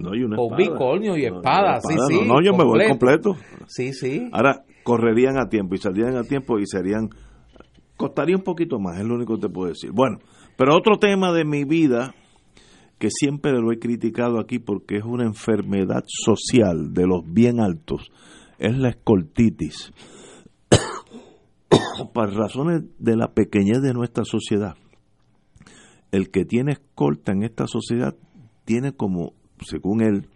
No, y una Con espada. bicornio y espada, no, sí, espada, sí. No, no, yo me voy completo. Sí, sí. Ahora, correrían a tiempo y saldrían a tiempo y serían... Costaría un poquito más, es lo único que te puedo decir. Bueno, pero otro tema de mi vida que siempre lo he criticado aquí porque es una enfermedad social de los bien altos, es la escoltitis. Por razones de la pequeñez de nuestra sociedad, el que tiene escolta en esta sociedad tiene como, según él,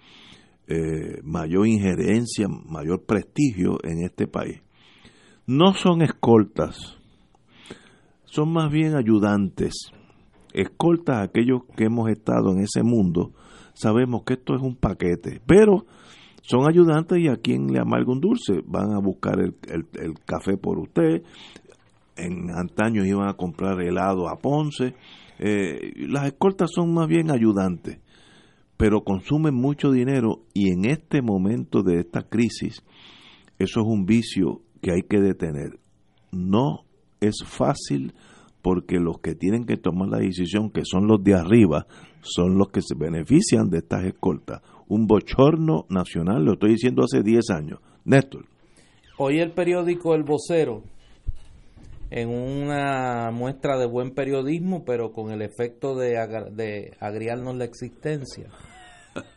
eh, mayor injerencia, mayor prestigio en este país. No son escoltas, son más bien ayudantes. Escoltas aquellos que hemos estado en ese mundo, sabemos que esto es un paquete, pero son ayudantes y a quien le amarga un dulce, van a buscar el, el- el café por usted, en antaño iban a comprar helado a Ponce, eh, las escoltas son más bien ayudantes pero consumen mucho dinero y en este momento de esta crisis eso es un vicio que hay que detener. No es fácil porque los que tienen que tomar la decisión, que son los de arriba, son los que se benefician de estas escoltas. Un bochorno nacional, lo estoy diciendo hace 10 años. Néstor. Hoy el periódico El Vocero, en una muestra de buen periodismo, pero con el efecto de, agriarnos la existencia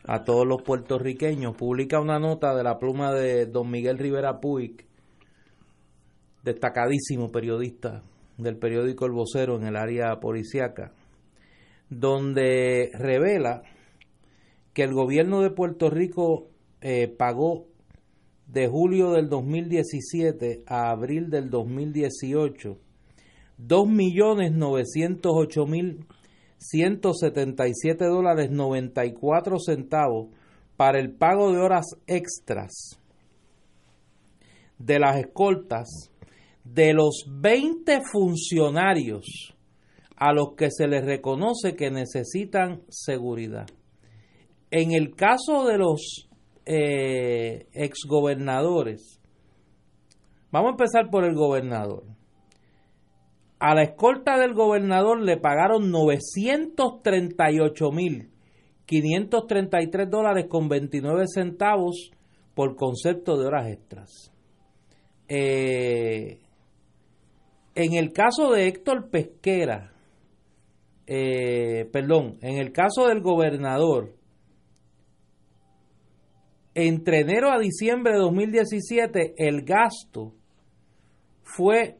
a todos los puertorriqueños, publica una nota de la pluma de don Miguel Rivera Puig, destacadísimo periodista del periódico El Vocero en el área policiaca, donde revela que el gobierno de Puerto Rico eh, pagó de julio del 2017 a abril del 2018 2.908.177 dólares 94 centavos para el pago de horas extras de las escoltas de los 20 funcionarios a los que se les reconoce que necesitan seguridad. En el caso de los eh, exgobernadores, vamos a empezar por el gobernador. A la escolta del gobernador le pagaron 938 mil 533 dólares con 29 centavos por concepto de horas extras. Eh, en el caso de Héctor Pesquera, eh, perdón, en el caso del gobernador, entre enero a diciembre de 2017 el gasto fue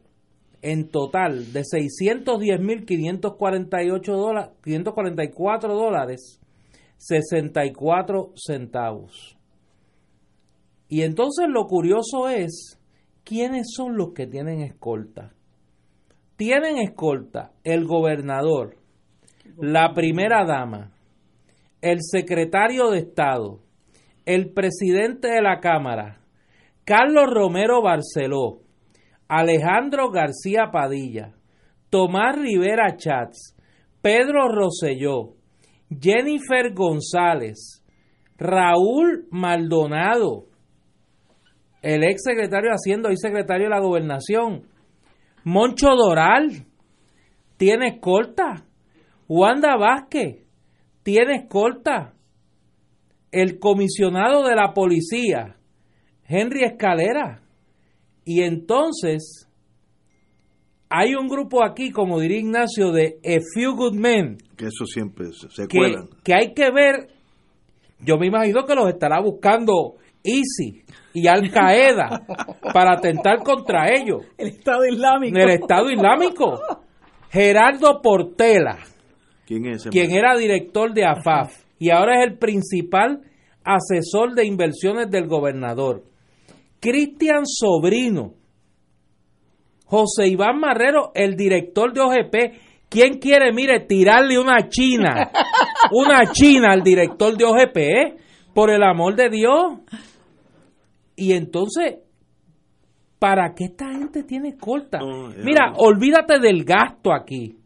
en total de 610.548 dólares, 544 dólares 64 centavos. Y entonces lo curioso es, ¿quiénes son los que tienen escolta? Tienen escolta el gobernador, la primera dama, el secretario de Estado, el presidente de la Cámara, Carlos Romero Barceló, Alejandro García Padilla, Tomás Rivera Chats, Pedro Rosselló, Jennifer González, Raúl Maldonado, el ex secretario de Hacienda y secretario de la Gobernación, Moncho Doral, tiene escolta, Wanda Vázquez, tiene escolta, el comisionado de la policía, Henry Escalera, y entonces hay un grupo aquí, como diría Ignacio, de A Few Good Men. Que eso siempre se, que, cuelan. Que hay que ver, yo me imagino que los estará buscando Easy y Al Qaeda para atentar contra ellos. El Estado Islámico. El Estado Islámico. Gerardo Portela, ¿Quién es ese quien man? era director de AFAF y ahora es el principal asesor de inversiones del gobernador. Cristian Sobrino, José Iván Marrero, el director de OGP. ¿Quién quiere, mire, tirarle una china, una china al director de OGP? eh? Por el amor de Dios. Y entonces, ¿para qué esta gente tiene escolta? es Mira, olvídate del gasto aquí.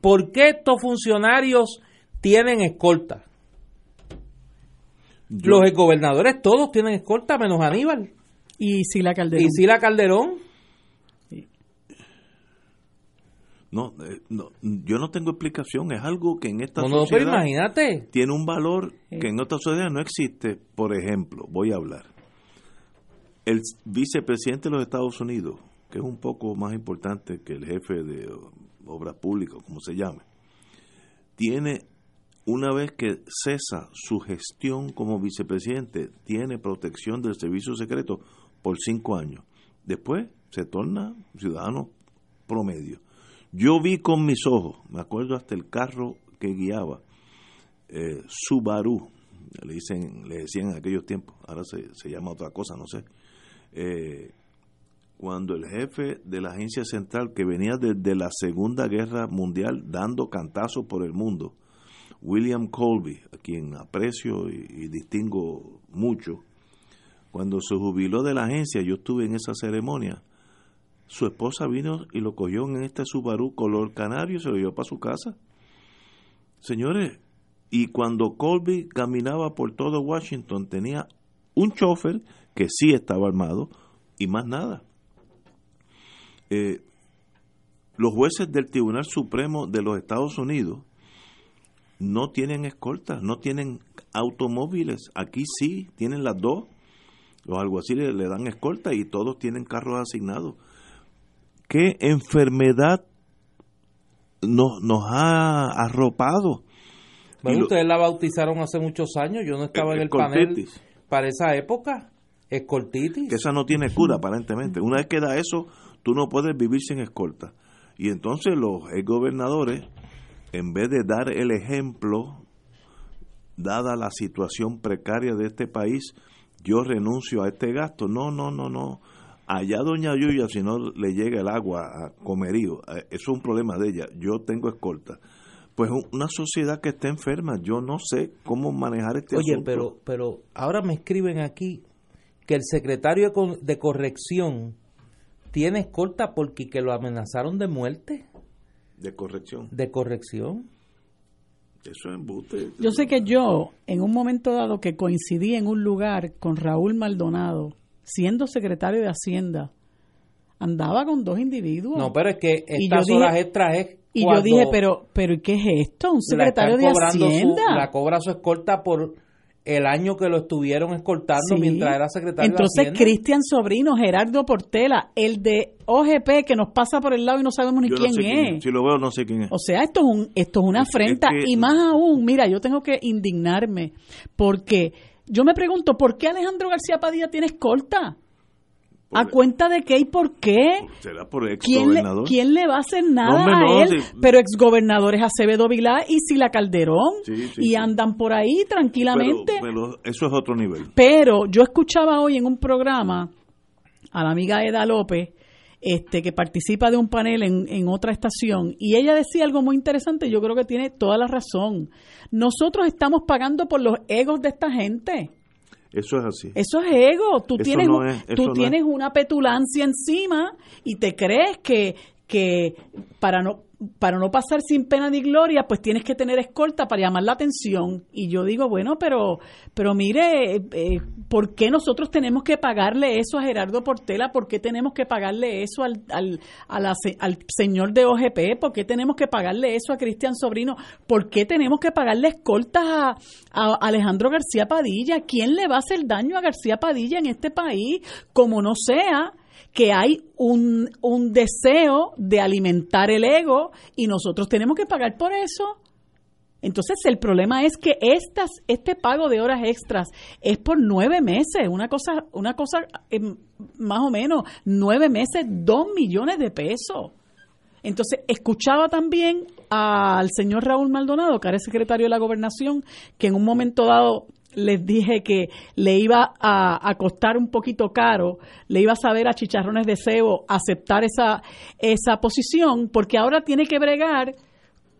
¿Por qué estos funcionarios tienen escolta? Yo- Los gobernadores todos tienen escolta, menos Aníbal. Y Sila Calderón. Y Sila Calderón. No, eh, no, yo no tengo explicación. Es algo que en esta No, no, pero sociedad imagínate. tiene un valor que en otras sociedades no existe. Por ejemplo, voy a hablar. El vicepresidente de los Estados Unidos, que es un poco más importante que el jefe de obras públicas, como se llame, tiene, una vez que cesa su gestión como vicepresidente, tiene protección del servicio secreto por cinco años. Después se torna ciudadano promedio. Yo vi con mis ojos, me acuerdo hasta el carro que guiaba, eh, Subaru, le dicen, le decían en aquellos tiempos, ahora se, se llama otra cosa, no sé. Eh, cuando el jefe de la agencia central que venía desde la Segunda Guerra Mundial dando cantazos por el mundo, William Colby, a quien aprecio y, y distingo mucho, cuando se jubiló de la agencia, yo estuve en esa ceremonia, su esposa vino y lo cogió en este Subaru color canario y se lo llevó para su casa. Señores, y cuando Colby caminaba por todo Washington tenía un chofer que sí estaba armado y más nada. Eh, los jueces del Tribunal Supremo de los Estados Unidos no tienen escoltas, no tienen automóviles. Aquí sí, tienen las dos. Los alguaciles le dan escolta y todos tienen carros asignados. ¿Qué enfermedad nos, nos ha arropado? Bueno, ustedes la bautizaron hace muchos años. Yo no estaba en el panel para esa época. Escoltitis. que esa no tiene cura aparentemente. Una vez que da eso, tú no puedes vivir sin escolta. Y entonces los gobernadores, en vez de dar el ejemplo, dada la situación precaria de este país, yo renuncio a este gasto. No, no, no, no. Allá doña Yuya, si no le llega el agua a comerío, eh, eso es un problema de ella. Yo tengo escolta. Pues un- una sociedad que está enferma, yo no sé cómo manejar este Oye, asunto. pero, pero ahora me escriben aquí que el secretario de corrección tiene escolta porque que lo amenazaron de muerte. De corrección. De corrección. Eso es embuste. Yo sé que yo, en un momento dado que coincidí en un lugar con Raúl Maldonado, siendo secretario de Hacienda, andaba con dos individuos. No, pero es que estas dije- horas extras es Y yo dije, pero, pero ¿y ¿qué es esto? Un secretario de su- Hacienda. la cobra su escolta por el año que lo estuvieron escoltando Sí. mientras era secretario Entonces, de Hacienda. Cristian Sobrino, Gerardo Portela, el de OGP que nos pasa por el lado y no sabemos ni Yo no quién es. Si lo veo, no sé quién es. O sea, esto es un esto es una afrenta es que- y más aún, mira, yo tengo que indignarme porque yo me pregunto, ¿por qué Alejandro García Padilla tiene escolta? ¿A cuenta de qué y por qué? ¿Será por ex ¿Quién le, quién le va a hacer nada no, a él? sí. Pero exgobernadores Acevedo Vilá y Sila Calderón Sí, sí, y andan por ahí tranquilamente. Pero, pero eso es otro nivel. Pero yo escuchaba hoy en un programa a la amiga Eda López, este, que participa de un panel en, en otra estación, y ella decía algo muy interesante, yo creo que tiene toda la razón. Nosotros estamos pagando por los egos de esta gente. Eso es así. Eso es ego. Tú Eso tienes, no es- tú no tienes es. una petulancia encima y te crees que, que para no para no pasar sin pena ni gloria, pues tienes que tener escolta para llamar la atención. Y yo digo, bueno, pero, pero mire, eh, eh, ¿por qué nosotros tenemos que pagarle eso a Gerardo Portela? ¿Por qué tenemos que pagarle eso al, al, al señor de OGP? ¿Por qué tenemos que pagarle eso a Cristian Sobrino? ¿Por qué tenemos que pagarle escoltas a, a Alejandro García Padilla? ¿Quién le va a hacer daño a García Padilla en este país? Como no sea que hay un, un deseo de alimentar el ego y nosotros tenemos que pagar por eso. Entonces el problema es que estas, este pago de horas extras es por nueve meses, una cosa, una cosa eh, más o menos, nueve meses, dos millones de pesos. Entonces, escuchaba también al señor Raúl Maldonado, que era el secretario de la gobernación, que en un momento dado les dije que le iba a, a costar un poquito caro, le iba a saber a chicharrones de cebo aceptar esa, esa posición, porque ahora tiene que bregar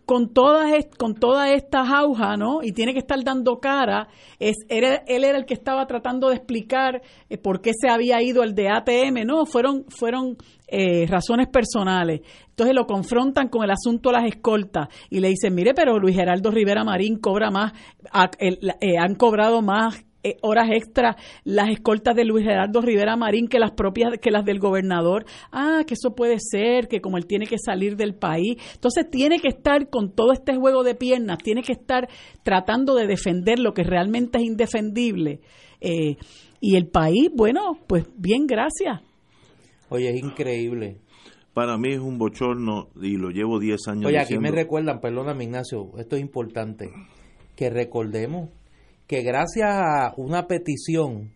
con todas con toda esta jauja, ¿no? Y tiene que estar dando cara. Es, era- él era el que estaba tratando de explicar eh, por qué se había ido el de ATM. No, fueron, fueron eh, razones personales. Entonces lo confrontan con el asunto de las escoltas y le dicen, mire, pero Luis Geraldo Rivera Marín cobra más, eh, han cobrado más eh, horas extra las escoltas de Luis Gerardo Rivera Marín que las propias que las del gobernador. Ah, que eso puede ser, que como él tiene que salir del país. Entonces tiene que estar con todo este juego de piernas, tiene que estar tratando de defender lo que realmente es indefendible. Eh, y el país, bueno, pues bien, gracias. Oye, es increíble. Para mí es un bochorno y lo llevo 10 años Oye, aquí diciendo. me recuerdan, perdóname Ignacio, esto es importante, que recordemos que gracias a una petición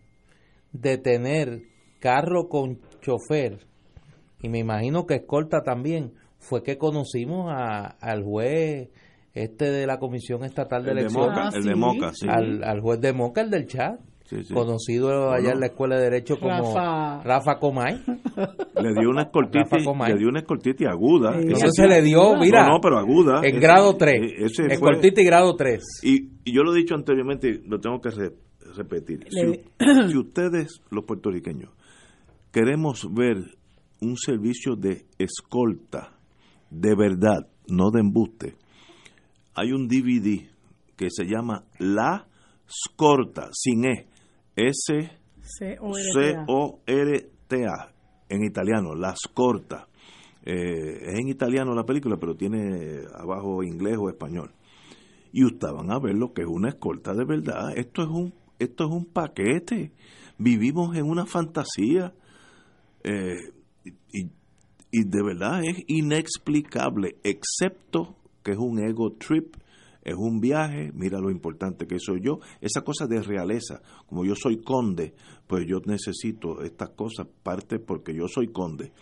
de tener carro con chofer, y me imagino que escolta también, fue que conocimos a- al juez este de la Comisión Estatal de El de Elecciones, Moca, el de Moca, sí. al, al juez de Moca, el del chat, Sí, sí. conocido allá en la Escuela de Derecho como Rafa. Rafa Comay. Le dio una escoltitis, le dio una escoltitis aguda. Sí. Eso se le dio, mira, No, no, pero aguda. en Ese- grado 3, eh, ese y grado 3. Y, y yo lo he dicho anteriormente, y lo tengo que re- repetir. Le- Si, si ustedes, los puertorriqueños, queremos ver un servicio de escolta de verdad, no de embuste, hay un DVD que se llama La Scorta, sin E, S C-O-R-T-A. C-O-R-T-A, en italiano, La Scorta. Eh, es en italiano la película, pero tiene abajo inglés o español. Y ustedes van a ver lo que es una escolta de verdad. Esto es un, esto es un paquete. Vivimos en una fantasía. Eh, y, y de verdad es inexplicable, excepto que es un ego trip, es un viaje, mira lo importante que soy yo, esa cosa de realeza, como yo soy conde, pues yo necesito estas cosas, parte porque yo soy conde.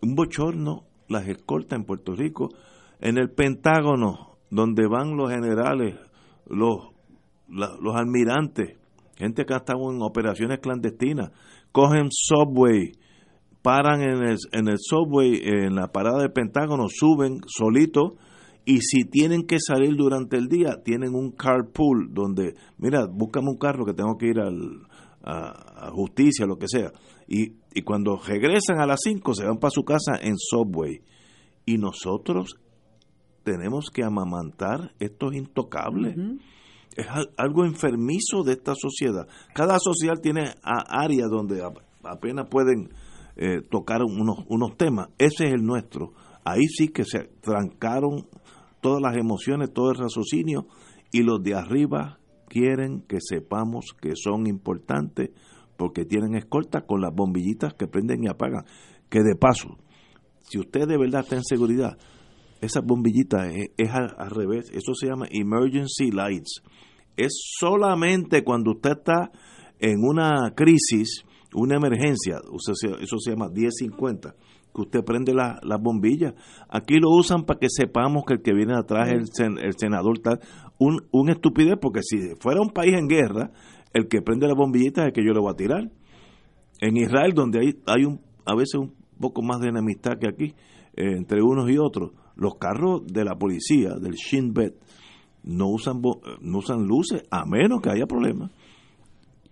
Un bochorno, las escoltas en Puerto Rico, en el Pentágono, donde van los generales, los, los almirantes, gente que ha estado en operaciones clandestinas, cogen subway, paran en el, en el subway, en la parada del Pentágono, suben solito y si tienen que salir durante el día, tienen un carpool donde, mira, búscame un carro que tengo que ir al, a, a justicia, lo que sea. Y, y cuando regresan a las 5 se van para su casa en subway. Y nosotros tenemos que amamantar estos intocables. Es al- algo enfermizo de esta sociedad. Cada sociedad tiene áreas donde ap- apenas pueden eh, tocar unos, unos temas. Ese es el nuestro. Ahí sí que se trancaron todas las emociones, todo el raciocinio, y los de arriba quieren que sepamos que son importantes porque tienen escolta con las bombillitas que prenden y apagan. Que de paso, si usted de verdad está en seguridad, esa bombillita es, al revés, eso se llama emergency lights. Es solamente cuando usted está en una crisis, una emergencia, eso se, eso se llama 1050, que usted prende las la bombillas. Aquí lo usan para que sepamos que el que viene atrás es el, sen- el senador tal. Un, un estupidez, porque si fuera un país en guerra, el que prende la bombillita es el que yo le voy a tirar. En Israel, donde hay, hay un, a veces un poco más de enemistad que aquí, eh, entre unos y otros, los carros de la policía, del Shin Bet, no usan, no usan luces a menos que haya problemas.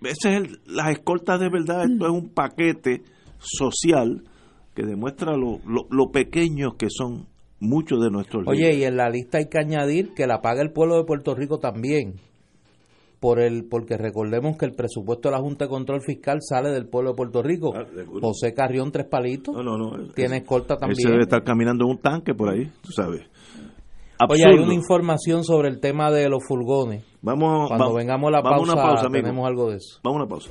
Ese es el- las escoltas de verdad, esto es un paquete social que demuestra lo, lo, lo pequeños que son muchos de nuestros Oye, líderes. y en la lista hay que añadir que la paga el pueblo de Puerto Rico también. Por el, porque recordemos que el presupuesto de la Junta de Control Fiscal sale del pueblo de Puerto Rico. José Carrión Tres Palitos tiene escolta también. se debe estar caminando en un tanque por ahí, tú sabes. Oye, hay una información sobre el tema de los furgones. Vamos, Cuando vamos- vengamos a la pausa, pausa, tenemos algo de eso. Vamos a una pausa.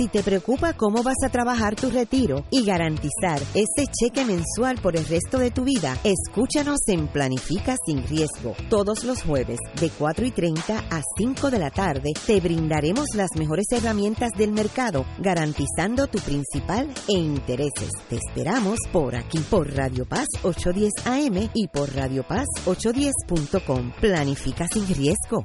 Si te preocupa cómo vas a trabajar tu retiro y garantizar ese cheque mensual por el resto de tu vida, escúchanos en Planifica sin riesgo. Todos los jueves de 4 y 30 a 5 de la tarde te brindaremos las mejores herramientas del mercado, garantizando tu principal e intereses. Te esperamos por aquí, por Radio Paz 810 AM y por Radio Paz 810.com. Planifica sin riesgo.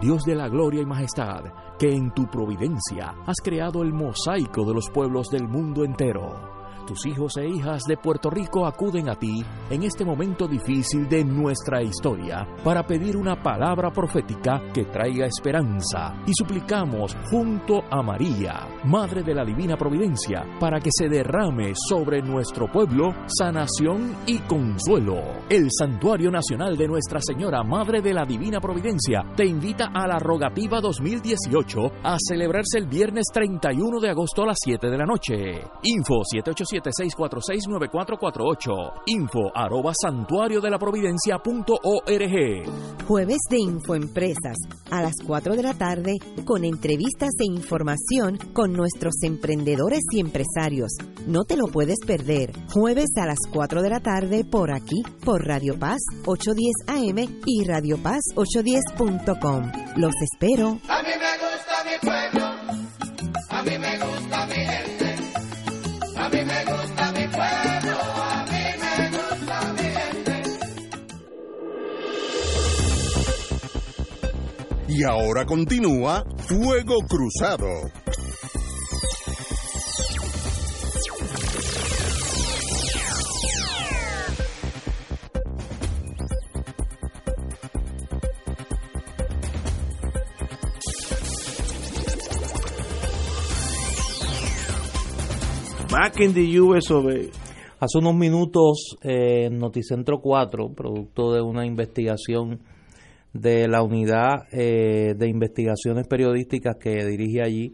Dios de la gloria y majestad, que en tu providencia has creado el mosaico de los pueblos del mundo entero. Tus hijos e hijas de Puerto Rico acuden a ti en este momento difícil de nuestra historia para pedir una palabra profética que traiga esperanza y suplicamos junto a María, Madre de la Divina Providencia, para que se derrame sobre nuestro pueblo sanación y consuelo. El Santuario Nacional de Nuestra Señora, Madre de la Divina Providencia, te invita a la Rogativa 2018 a celebrarse el viernes 31 de agosto a las 7 de la noche. Info 787-646-9448. Info arroba santuario de la providencia.org. Jueves de Infoempresas a las 4 de la tarde con entrevistas e información con nuestros emprendedores y empresarios. No te lo puedes perder. Jueves a las 4 de la tarde por aquí, por Radio Paz 810 AM y Radio Paz 810.com. Los espero. A mí me gusta mi pueblo, a mí me gusta mi gente, Y ahora continúa Fuego Cruzado. Back in the US of A. Hace unos minutos eh, en Noticentro 4, producto de una investigación de la unidad eh, de investigaciones periodísticas que dirige allí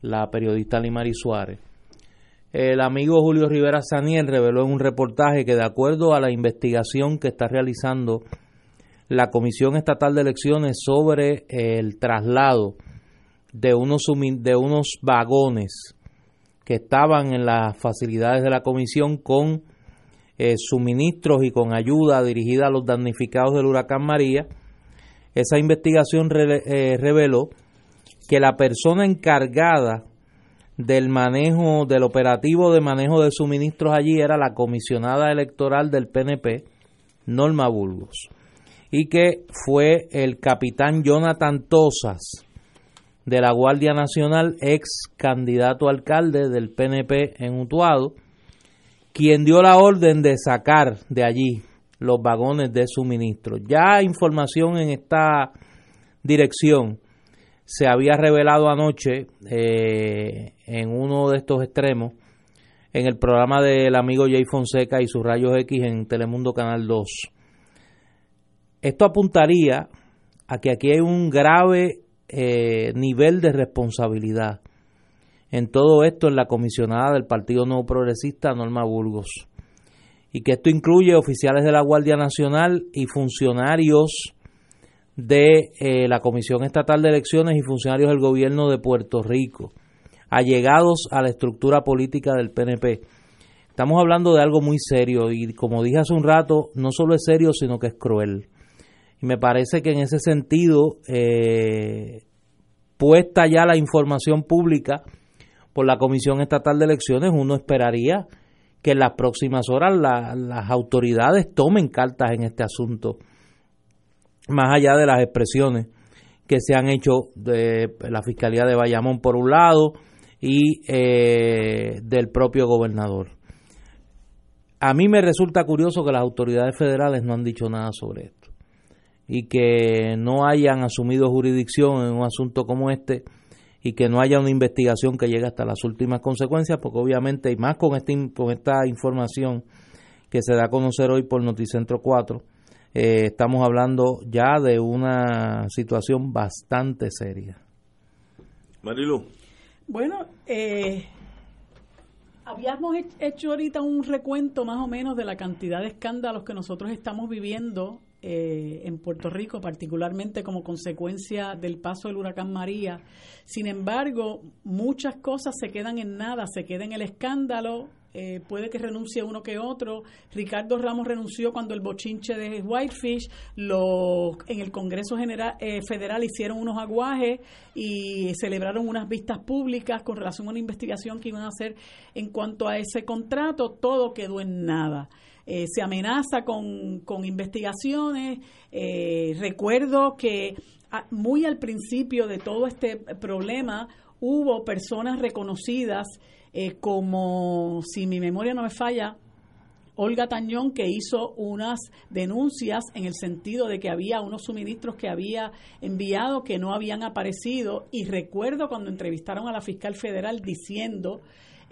la periodista Limari Suárez, el amigo Julio Rivera Saniel reveló en un reportaje que de acuerdo a la investigación que está realizando la Comisión Estatal de Elecciones sobre el traslado de unos, de unos vagones que estaban en las facilidades de la comisión con eh, suministros y con ayuda dirigida a los damnificados del huracán María. Esa investigación eh, reveló que la persona encargada del manejo, del operativo de manejo de suministros allí era la comisionada electoral del PNP, Norma Burgos. y que fue el capitán Jonathan Tosas de la Guardia Nacional, ex candidato alcalde del PNP en Utuado, quien dio la orden de sacar de allí los vagones de suministro. Ya información en esta dirección se había revelado anoche eh, en uno de estos extremos en el programa del amigo Jay Fonseca y sus rayos X en Telemundo Canal 2. Esto apuntaría a que aquí hay un grave eh, nivel de responsabilidad en todo esto en la comisionada del Partido Nuevo Progresista, Norma Burgos. Y que esto incluye oficiales de la Guardia Nacional y funcionarios de eh, la Comisión Estatal de Elecciones y funcionarios del gobierno de Puerto Rico, allegados a la estructura política del PNP. Estamos hablando de algo muy serio y como dije hace un rato, no solo es serio, sino que es cruel. Y me parece que en ese sentido, eh, puesta ya la información pública por la Comisión Estatal de Elecciones, uno esperaría que en las próximas horas las autoridades tomen cartas en este asunto, más allá de las expresiones que se han hecho de la Fiscalía de Bayamón por un lado y eh, del propio gobernador. A mí me resulta curioso que las autoridades federales no han dicho nada sobre esto y que no hayan asumido jurisdicción en un asunto como este y que no haya una investigación que llegue hasta las últimas consecuencias, porque obviamente, y más con, este, con esta información que se da a conocer hoy por Noticentro 4, eh, estamos hablando ya de una situación bastante seria. Marilu. Bueno, eh, habíamos hecho ahorita un recuento más o menos de la cantidad de escándalos que nosotros estamos viviendo eh, en Puerto Rico, particularmente como consecuencia del paso del huracán María. Sin embargo, muchas cosas se quedan en nada, se queda en el escándalo, eh, puede que renuncie uno que otro. Ricardo Ramos renunció cuando el bochinche de Whitefish, lo, en el Congreso eh, Federal hicieron unos aguajes y celebraron unas vistas públicas con relación a una investigación que iban a hacer en cuanto a ese contrato. Todo quedó en nada. Eh, se amenaza con, con investigaciones. Eh, recuerdo que muy al principio de todo este problema hubo personas reconocidas eh, como, si mi memoria no me falla, Olga Tañón, que hizo unas denuncias en el sentido de que había unos suministros que había enviado que no habían aparecido. Y recuerdo cuando entrevistaron a la fiscal federal diciendo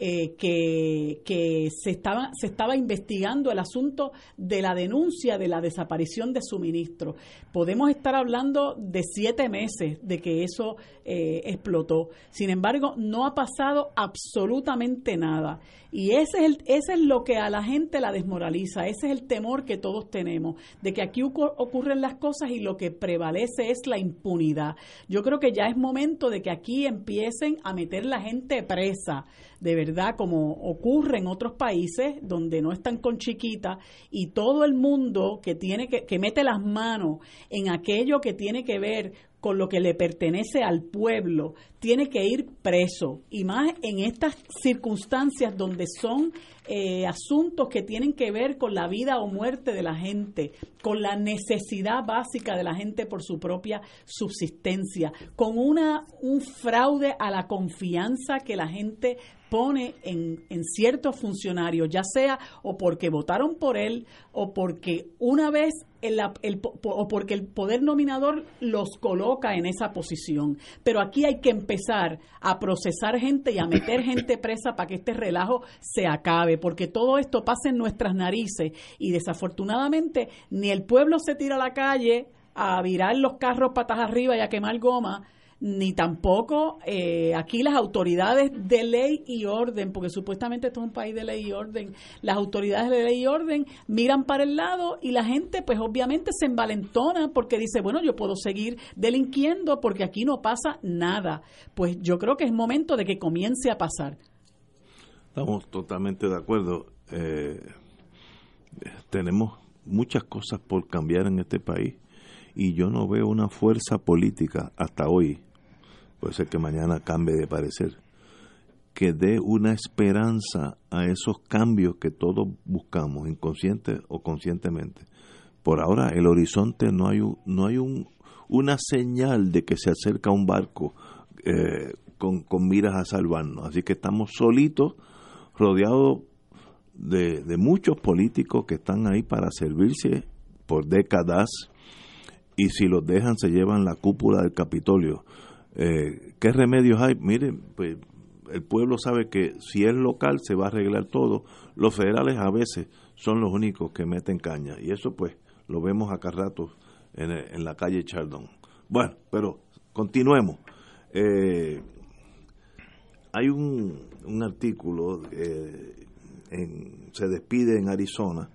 eh, que, se, estaba, se estaba investigando el asunto de la denuncia de la desaparición de suministro. Podemos estar hablando de siete meses de que eso eh, explotó. Sin embargo, no ha pasado absolutamente nada. Y ese es, el, ese es lo que a la gente la desmoraliza, ese es el temor que todos tenemos, de que aquí ocurren las cosas y lo que prevalece es la impunidad. Yo creo que ya es momento de que aquí empiecen a meter la gente presa, de verdad, como ocurre en otros países donde no están con chiquita y todo el mundo que tiene que, que mete las manos en aquello que tiene que ver con lo que le pertenece al pueblo, tiene que ir preso. Y más en estas circunstancias donde son eh, asuntos que tienen que ver con la vida o muerte de la gente, con la necesidad básica de la gente por su propia subsistencia, con una, un fraude a la confianza que la gente pone en, en ciertos funcionarios, ya sea o porque votaron por él o porque una vez el, o porque el poder nominador los coloca en esa posición. Pero aquí hay que empezar a procesar gente y a meter gente presa para que este relajo se acabe, porque todo esto pasa en nuestras narices y desafortunadamente ni el pueblo se tira a la calle a virar los carros patas arriba y a quemar goma, ni tampoco eh, aquí las autoridades de ley y orden, porque supuestamente esto es un país de ley y orden, las autoridades de ley y orden miran para el lado y la gente pues obviamente se envalentona porque dice, bueno, yo puedo seguir delinquiendo porque aquí no pasa nada. Pues yo creo que es momento de que comience a pasar. Estamos totalmente de acuerdo. Eh, tenemos muchas cosas por cambiar en este país y yo no veo una fuerza política hasta hoy puede ser que mañana cambie de parecer, que dé una esperanza a esos cambios que todos buscamos, inconsciente o conscientemente. por ahora el horizonte no hay un, no hay un, una señal de que se acerca un barco eh, con, con miras a salvarnos. Así que estamos solitos, rodeados de, muchos políticos que están ahí para servirse por décadas y si los dejan se llevan la cúpula del Capitolio. Eh, ¿Qué remedios hay? Miren, pues el pueblo sabe que si es local se va a arreglar todo. Los federales a veces son los únicos que meten caña y eso pues lo vemos acá rato en, en la calle Chardon. Bueno, pero continuemos. Eh, hay un, un artículo, eh, en, se despide en Arizona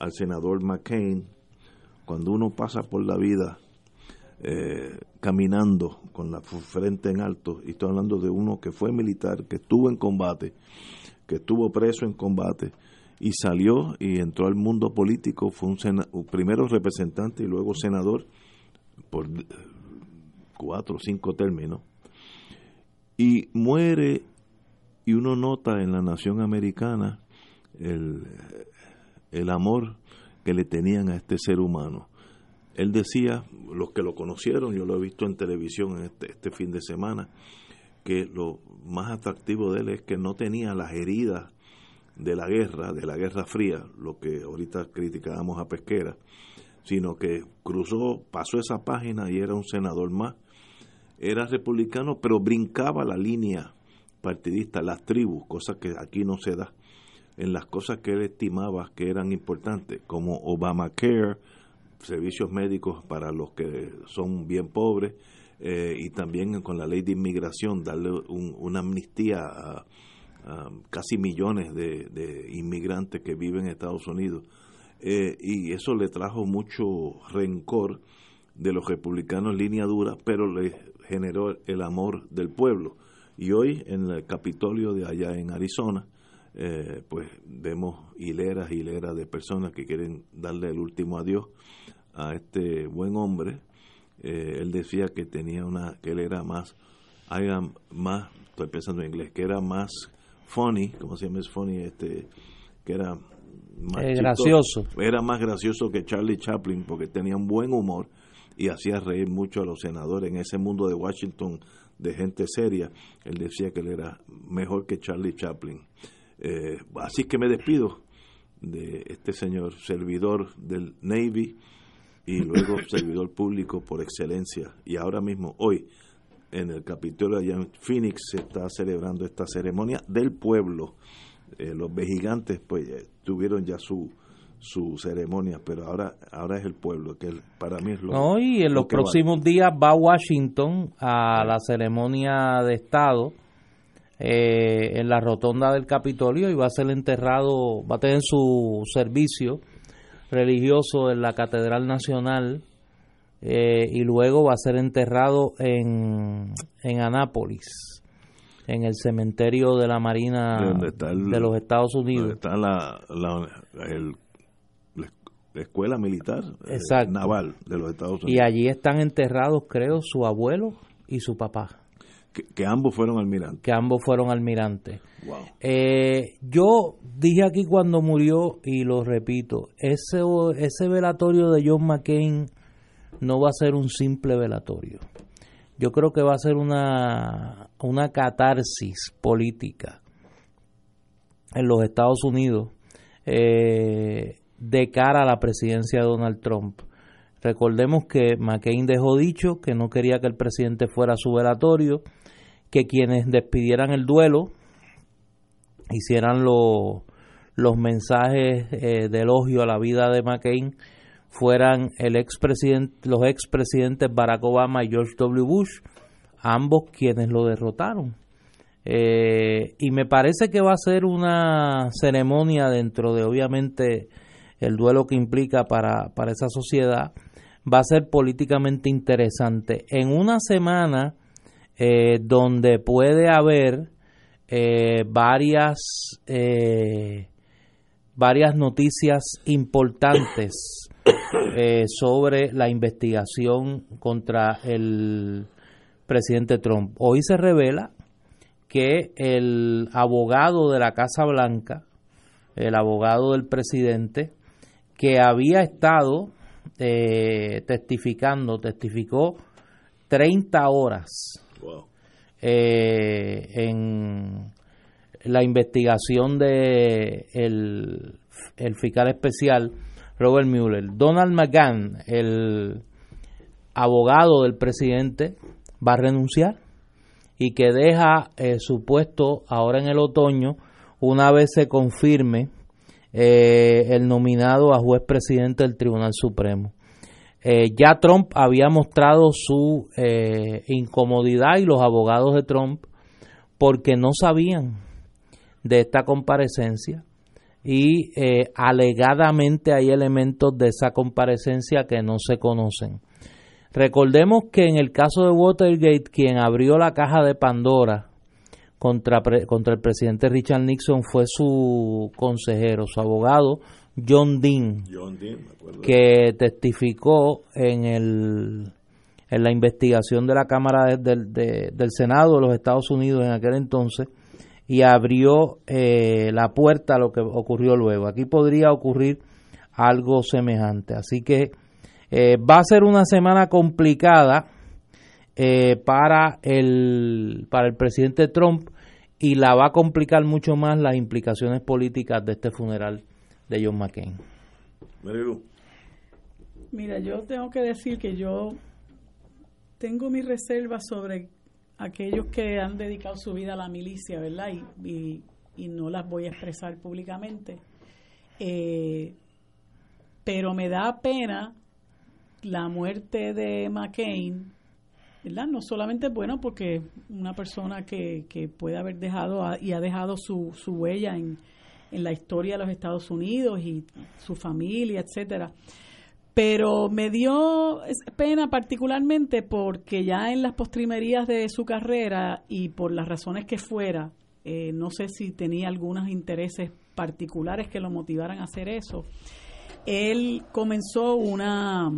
al senador McCain cuando uno pasa por la vida eh, caminando con la frente en alto, y estoy hablando de uno que fue militar, que estuvo en combate, que estuvo preso en combate, y salió y entró al mundo político, fue un primero representante y luego senador por cuatro o cinco términos, y muere y uno nota en la nación americana el, el amor que le tenían a este ser humano. Él decía, los que lo conocieron, yo lo he visto en televisión este, este fin de semana, que lo más atractivo de él es que no tenía las heridas de la guerra, de la Guerra Fría, lo que ahorita criticábamos a Pesquera, sino que cruzó, pasó esa página y era un senador más. Era republicano, pero brincaba la línea partidista, las tribus, cosa que aquí no se da en las cosas que él estimaba que eran importantes, como Obamacare, servicios médicos para los que son bien pobres, eh, y también con la ley de inmigración, darle una amnistía a, casi millones de, inmigrantes que viven en Estados Unidos. Eh, y eso le trajo mucho rencor de los republicanos en línea dura, pero le generó el amor del pueblo. Y hoy en el Capitolio de allá en Arizona, eh, pues vemos hileras y hileras de personas que quieren darle el último adiós a este buen hombre. Eh, él decía que tenía una, que él era más, más, estoy pensando en inglés, que era más funny, como se llama es funny? Este, que era más eh, gracioso. Era más gracioso que Charlie Chaplin porque tenía un buen humor y hacía reír mucho a los senadores en ese mundo de Washington de gente seria. Él decía que él era mejor que Charlie Chaplin. Eh, así que me despido de este señor servidor del Navy y luego servidor público por excelencia. Y ahora mismo, hoy, en el Capitolio allá en Phoenix se está celebrando esta ceremonia del pueblo. Eh, los vejigantes pues tuvieron ya su su ceremonia, pero ahora ahora es el pueblo que para mí es lo No, y en los próximos días va a Washington a la ceremonia de Estado eh, en la rotonda del Capitolio y va a ser enterrado, va a tener su servicio religioso en la Catedral Nacional eh, y luego va a ser enterrado en, en Anápolis, en el cementerio de la Marina de los Estados Unidos. está la, la, escuela militar eh, naval de los Estados Unidos. Y allí están enterrados, creo, su abuelo y su papá. Que, ambos fueron almirantes. Que ambos fueron almirantes. Eh, yo dije aquí cuando murió, y lo repito, ese, ese velatorio de John McCain no va a ser un simple velatorio. Yo creo que va a ser una, una catarsis política en los Estados Unidos eh, de cara a la presidencia de Donald Trump. Recordemos que McCain dejó dicho que no quería que el presidente fuera su velatorio que quienes despidieran el duelo hicieran los mensajes eh, de elogio a la vida de McCain fueran el expresidente, los expresidentes Barack Obama y George W. Bush, ambos quienes lo derrotaron. Eh, y me parece que va a ser una ceremonia dentro de obviamente el duelo que implica para, para esa sociedad, va a ser políticamente interesante. En una semana eh, donde puede haber eh, varias, eh, varias noticias importantes sobre la investigación contra el presidente Trump. Hoy se revela que el abogado de la Casa Blanca, el abogado del presidente, que había estado eh, testificando, testificó 30 horas Wow. eh, en la investigación de el, el fiscal especial Robert Mueller. Donald McGahn, el abogado del presidente, va a renunciar y que deja eh, su puesto ahora en el otoño una vez se confirme eh, el nominado a juez presidente del Tribunal Supremo. Eh, ya Trump había mostrado su eh, incomodidad y los abogados de Trump porque no sabían de esta comparecencia y eh, alegadamente hay elementos de esa comparecencia que no se conocen. Recordemos que en el caso de Watergate, quien abrió la caja de Pandora contra, contra el presidente Richard Nixon fue su consejero, su abogado, John Dean John Dean, me acuerdo. que testificó en el en la investigación de la Cámara de- del Senado de los Estados Unidos en aquel entonces y abrió eh, la puerta a lo que ocurrió luego. Aquí podría ocurrir algo semejante. Así que eh, va a ser una semana complicada eh, para el para el presidente Trump y la va a complicar mucho más las implicaciones políticas de este funeral de John McCain. Mira, yo tengo que decir que yo tengo mis reservas sobre aquellos que han dedicado su vida a la milicia, ¿verdad? Y, y- y no las voy a expresar públicamente. Eh, pero me da pena la muerte de McCain, ¿verdad? No solamente bueno porque una persona que, que puede haber dejado y ha dejado su, su huella en, en la historia de los Estados Unidos y su familia, etcétera. Pero me dio pena particularmente porque ya en las postrimerías de su carrera y por las razones que fuera, eh, no sé si tenía algunos intereses particulares que lo motivaran a hacer eso. Él comenzó una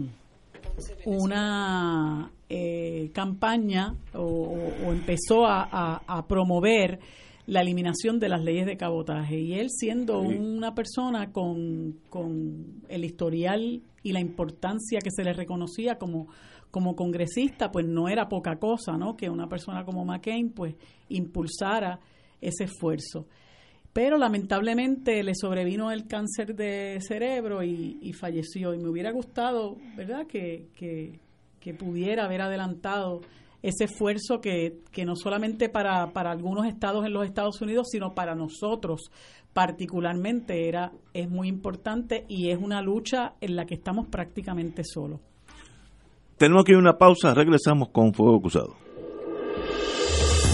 una eh, campaña o, empezó a, a- a promover la eliminación de las leyes de cabotaje. Y él siendo Sí. una persona con, con el historial y la importancia que se le reconocía como como congresista pues no era poca cosa no que una persona como McCain pues impulsara ese esfuerzo pero lamentablemente le sobrevino el cáncer de cerebro y, falleció. Y me hubiera gustado, ¿verdad?, que, pudiera haber adelantado ese esfuerzo que, no solamente para, para algunos estados en los Estados Unidos, sino para nosotros particularmente era es muy importante y es una lucha en la que estamos prácticamente solos. tenemos que ir a una pausa, regresamos con Fuego Cruzado.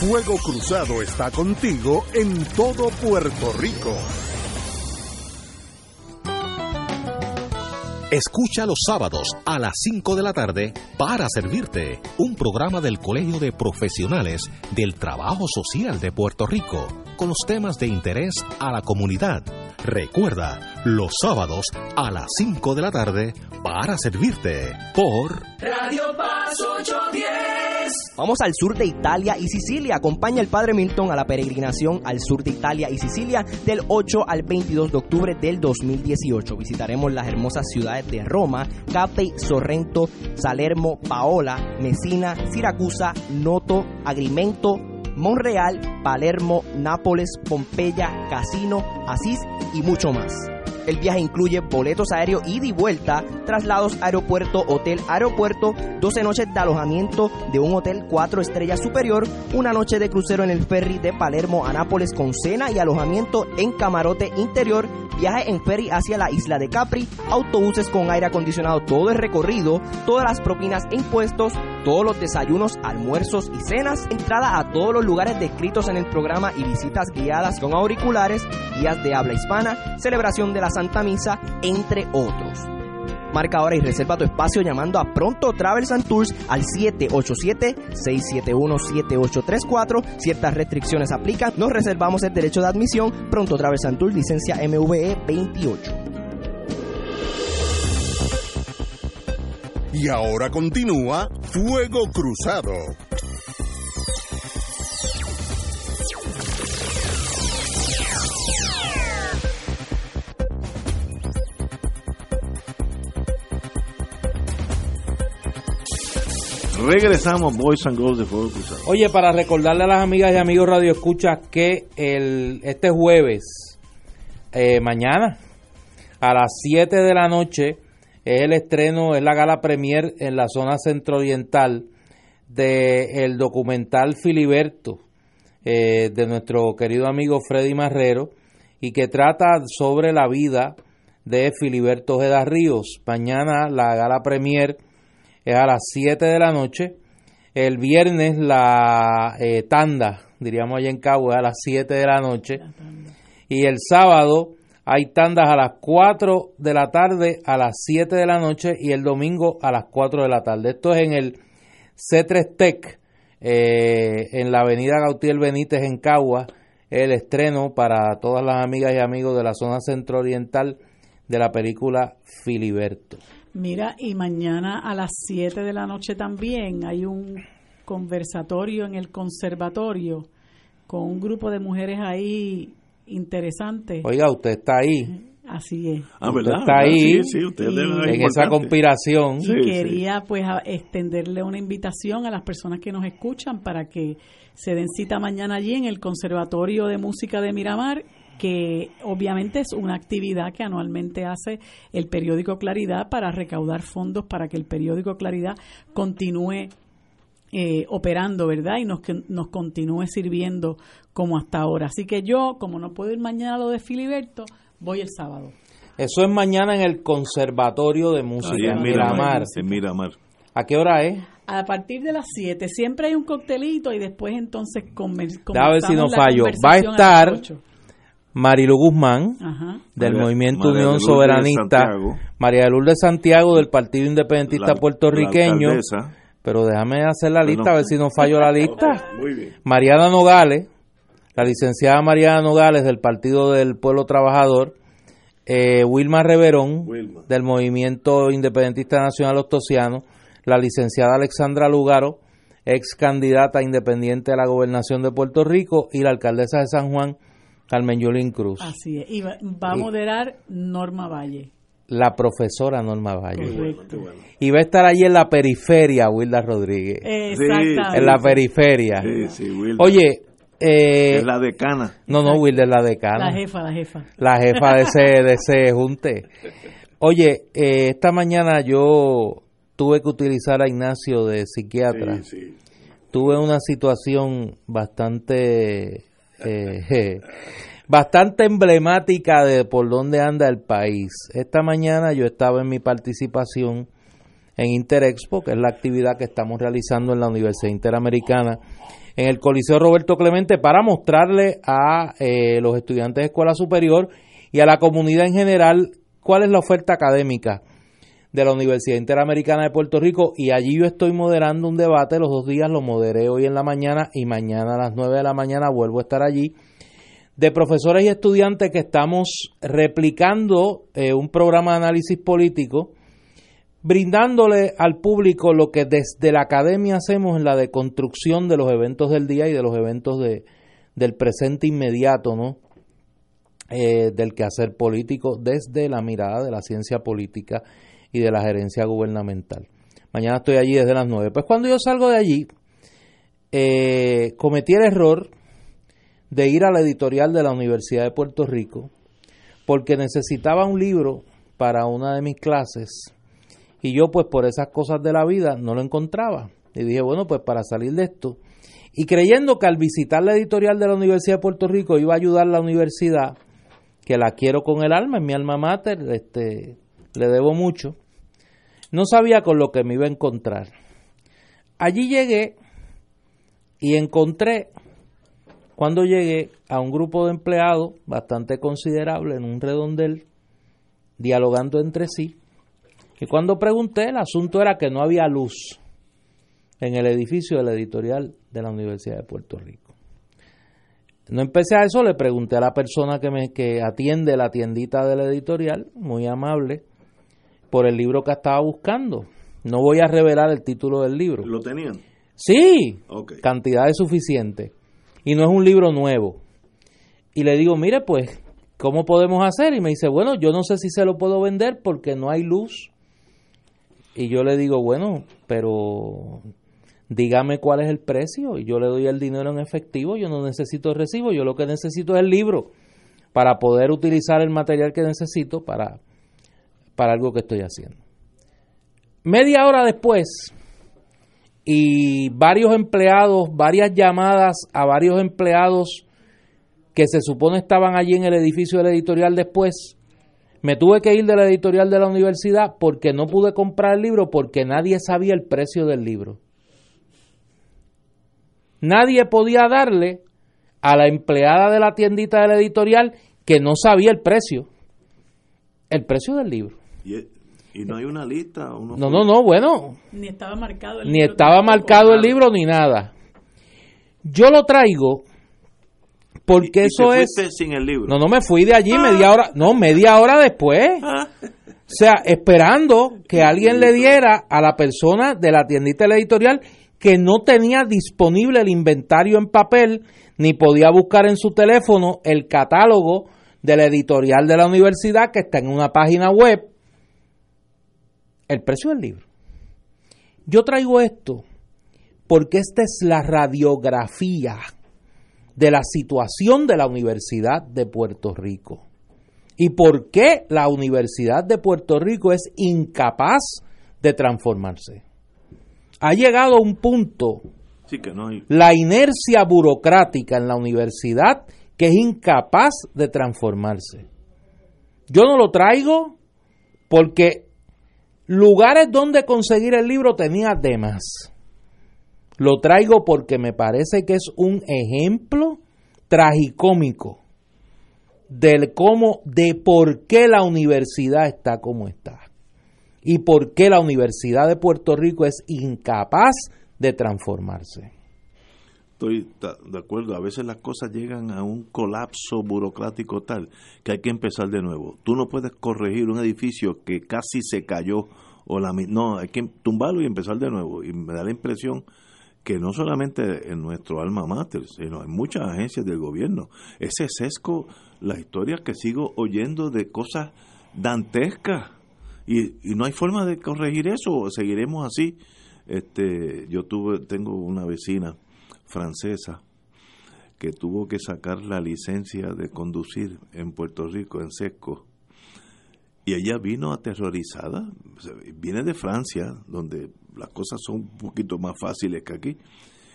Fuego Cruzado está contigo en todo Puerto Rico. Escucha los sábados a las 5 de la tarde para servirte un programa del Colegio de Profesionales del Trabajo Social de Puerto Rico con los temas de interés a la comunidad. Recuerda, los sábados a las 5 de la tarde para servirte por Radio Paz 810. Vamos al sur de Italia y Sicilia. Acompaña el Padre Milton a la peregrinación al sur de Italia y Sicilia del 8 al 22 de octubre del 2018. Visitaremos las hermosas ciudades de Roma, Capri, Sorrento, Salermo, Paola, Messina, Siracusa, Noto, Agrimento, Monreal, Palermo, Nápoles, Pompeya, Casino, Asís y mucho más. El viaje incluye boletos aéreos ida y vuelta, traslados aeropuerto, hotel, aeropuerto, 12 noches de alojamiento de un hotel 4 estrellas superior, una noche de crucero en el ferry de Palermo a Nápoles con cena y alojamiento en camarote interior, viaje en ferry hacia la isla de Capri, autobuses con aire acondicionado todo el recorrido, todas las propinas e impuestos, todos los desayunos, almuerzos y cenas, entrada a todos los lugares descritos en el programa y visitas guiadas con auriculares, guías de habla hispana, celebración de la Santa Misa, entre otros. Marca ahora y reserva tu espacio llamando a Pronto Travels and Tours al 787-671-7834. Ciertas restricciones aplican. Nos reservamos el derecho de admisión. Pronto Travels and Tours, licencia MVE 28. Y ahora continúa Fuego Cruzado. Regresamos, Boys and Girls de Fuego Cruzado. Oye, para recordarle a las amigas y amigos Radio Escucha que el, este jueves, eh, mañana, a las 7 de la noche, es el estreno, es la gala premier en la zona centro-oriental del documental Filiberto eh, de nuestro querido amigo Freddy Marrero y que trata sobre la vida de Filiberto Ojeda Ríos. Mañana la gala premier es a las 7 de la noche. El viernes la eh, tanda, diríamos allá en Cabo, es a las 7 de la noche. Y el sábado hay tandas a las 4 de la tarde, a las 7 de la noche y el domingo a las 4 de la tarde. Esto es en el C3 Tech, eh, en la avenida Gautier Benítez en Cagua, el estreno para todas las amigas y amigos de la zona centro-oriental de la película Filiberto. Mira, y mañana a las 7 de la noche también hay un conversatorio en el conservatorio con un grupo de mujeres ahí interesantes. Oiga, usted está ahí. Así es. Ah, Usted ¿verdad? está ¿verdad? ahí Sí, sí, usted Y- en esa conspiración. Y quería pues a- extenderle una invitación a las personas que nos escuchan para que se den cita mañana allí en el Conservatorio de Música de Miramar, que obviamente es una actividad que anualmente hace el periódico Claridad para recaudar fondos para que el periódico Claridad continúe eh, operando, ¿verdad? Y nos, que- nos continúe sirviendo como hasta ahora. Así que yo, como no puedo ir mañana a lo de Filiberto, voy el sábado. Eso es mañana en el Conservatorio de Música en en Miramar. En Miramar. ¿A qué hora es? A partir de las 7 siempre hay un coctelito y después entonces comer, A ver si no fallo. Va a estar. Marilu Guzmán, Ajá. del María- Movimiento María de Unión Soberanista, Santiago. María de Lourdes Santiago, del Partido Independentista La- Puertorriqueño. la pero déjame hacer la lista, a ver si no fallo la lista. Muy bien. Mariana Nogales, la licenciada Mariana Nogales del Partido del Pueblo Trabajador, eh, Wilma Reverón Wilma. del Movimiento Independentista Nacional Ostosiano, la licenciada Alexandra Lugaro, ex candidata independiente a la gobernación de Puerto Rico, y la alcaldesa de San Juan, Carmen Yolín Cruz, Así es. Y va, va a moderar Norma Valle. la profesora Norma Valle. Correcto. Y va a estar allí en la periferia, Wilda Rodríguez. Exactamente. En la periferia. Sí, sí, Wilda. Oye, eh, Es la decana. no, no, Wilda es la decana. La jefa, la jefa. la jefa de ese, de ese junte. Oye, eh, esta mañana yo tuve que utilizar a Ignacio de psiquiatra. Sí, sí. Tuve una situación bastante, eh, bastante emblemática de por dónde anda el país. Esta mañana yo estaba en mi participación en Interexpo, que es la actividad que estamos realizando en la Universidad Interamericana, en el Coliseo Roberto Clemente, para mostrarle a eh, los estudiantes de escuela superior y a la comunidad en general cuál es la oferta académica de la Universidad Interamericana de Puerto Rico y allí yo estoy moderando un debate los dos días, lo moderé hoy en la mañana y mañana a las 9 de la mañana vuelvo a estar allí de profesores y estudiantes que estamos replicando eh, un programa de análisis político brindándole al público lo que desde la academia hacemos en la deconstrucción de los eventos del día y de los eventos de, del presente inmediato, ¿no? Eh, del quehacer político desde la mirada de la ciencia política y de la gerencia gubernamental. Mañana estoy allí desde las 9. Pues cuando yo salgo de allí, eh, cometí el error de ir a la editorial de la Universidad de Puerto Rico, porque necesitaba un libro para una de mis clases y yo pues por esas cosas de la vida no lo encontraba. Y dije, bueno, pues para salir de esto. Y creyendo que al visitar la editorial de la Universidad de Puerto Rico iba a ayudar a la universidad, que la quiero con el alma, es mi alma mater, este, le debo mucho, no sabía con lo que me iba a encontrar. Allí llegué y encontré, cuando llegué, a un grupo de empleados bastante considerable en un redondel, dialogando entre sí. Y cuando pregunté, el asunto era que no había luz en el edificio de la editorial de la Universidad de Puerto Rico. No empecé a eso, le pregunté a la persona que me que atiende la tiendita de la editorial, muy amable, por el libro que estaba buscando. No voy a revelar el título del libro. ¿Lo tenían? Sí, Ok. cantidades suficientes. Y no es un libro nuevo. Y le digo, mire, pues, ¿cómo podemos hacer? Y me dice, bueno, yo no sé si se lo puedo vender porque no hay luz. Y yo le digo, bueno, pero dígame cuál es el precio. Y yo le doy el dinero en efectivo, yo no necesito el recibo, yo lo que necesito es el libro para poder utilizar el material que necesito para, para algo que estoy haciendo. Media hora después, y varios empleados, varias llamadas a varios empleados que se supone estaban allí en el edificio de la editorial después, me tuve que ir de la editorial de la universidad porque no pude comprar el libro porque nadie sabía el precio del libro. Nadie podía darle a la empleada de la tiendita de la editorial que no sabía el precio, el precio del libro. Y, y no hay una lista. uno No, no, no, bueno, Ni estaba marcado el ni libro estaba marcado el libro ni nada. Yo lo traigo porque Y- y eso te es... fuiste sin el libro. No, no me fui de allí media hora, no, media hora después. O sea, esperando que alguien le diera a la persona de la tiendita de la editorial que no tenía disponible el inventario en papel, ni podía buscar en su teléfono el catálogo de la editorial de la universidad que está en una página web, el precio del libro. Yo traigo esto porque esta es la radiografía de la situación de la Universidad de Puerto Rico y por qué la Universidad de Puerto Rico es incapaz de transformarse. Ha llegado a un punto Sí, que no hay. la inercia burocrática en la universidad que es incapaz de transformarse. Yo no lo traigo porque lugares donde conseguir el libro tenía de más. Lo traigo porque me parece que es un ejemplo tragicómico del cómo, de por qué la universidad está como está y por qué la Universidad de Puerto Rico es incapaz de transformarse. Estoy de acuerdo, a veces las cosas llegan a un colapso burocrático tal que hay que empezar de nuevo. Tú no puedes corregir un edificio que casi se cayó o la no, hay que tumbarlo y empezar de nuevo. Y me da la impresión que no solamente en nuestro alma mater, sino en muchas agencias del gobierno, ese sesco, las historias que sigo oyendo de cosas dantescas y, y no hay forma de corregir eso, seguiremos así. Este, yo tuve, tengo una vecina francesa que tuvo que sacar la licencia de conducir en Puerto Rico, en Sesco, y ella vino aterrorizada, viene de Francia, donde las cosas son un poquito más fáciles que aquí.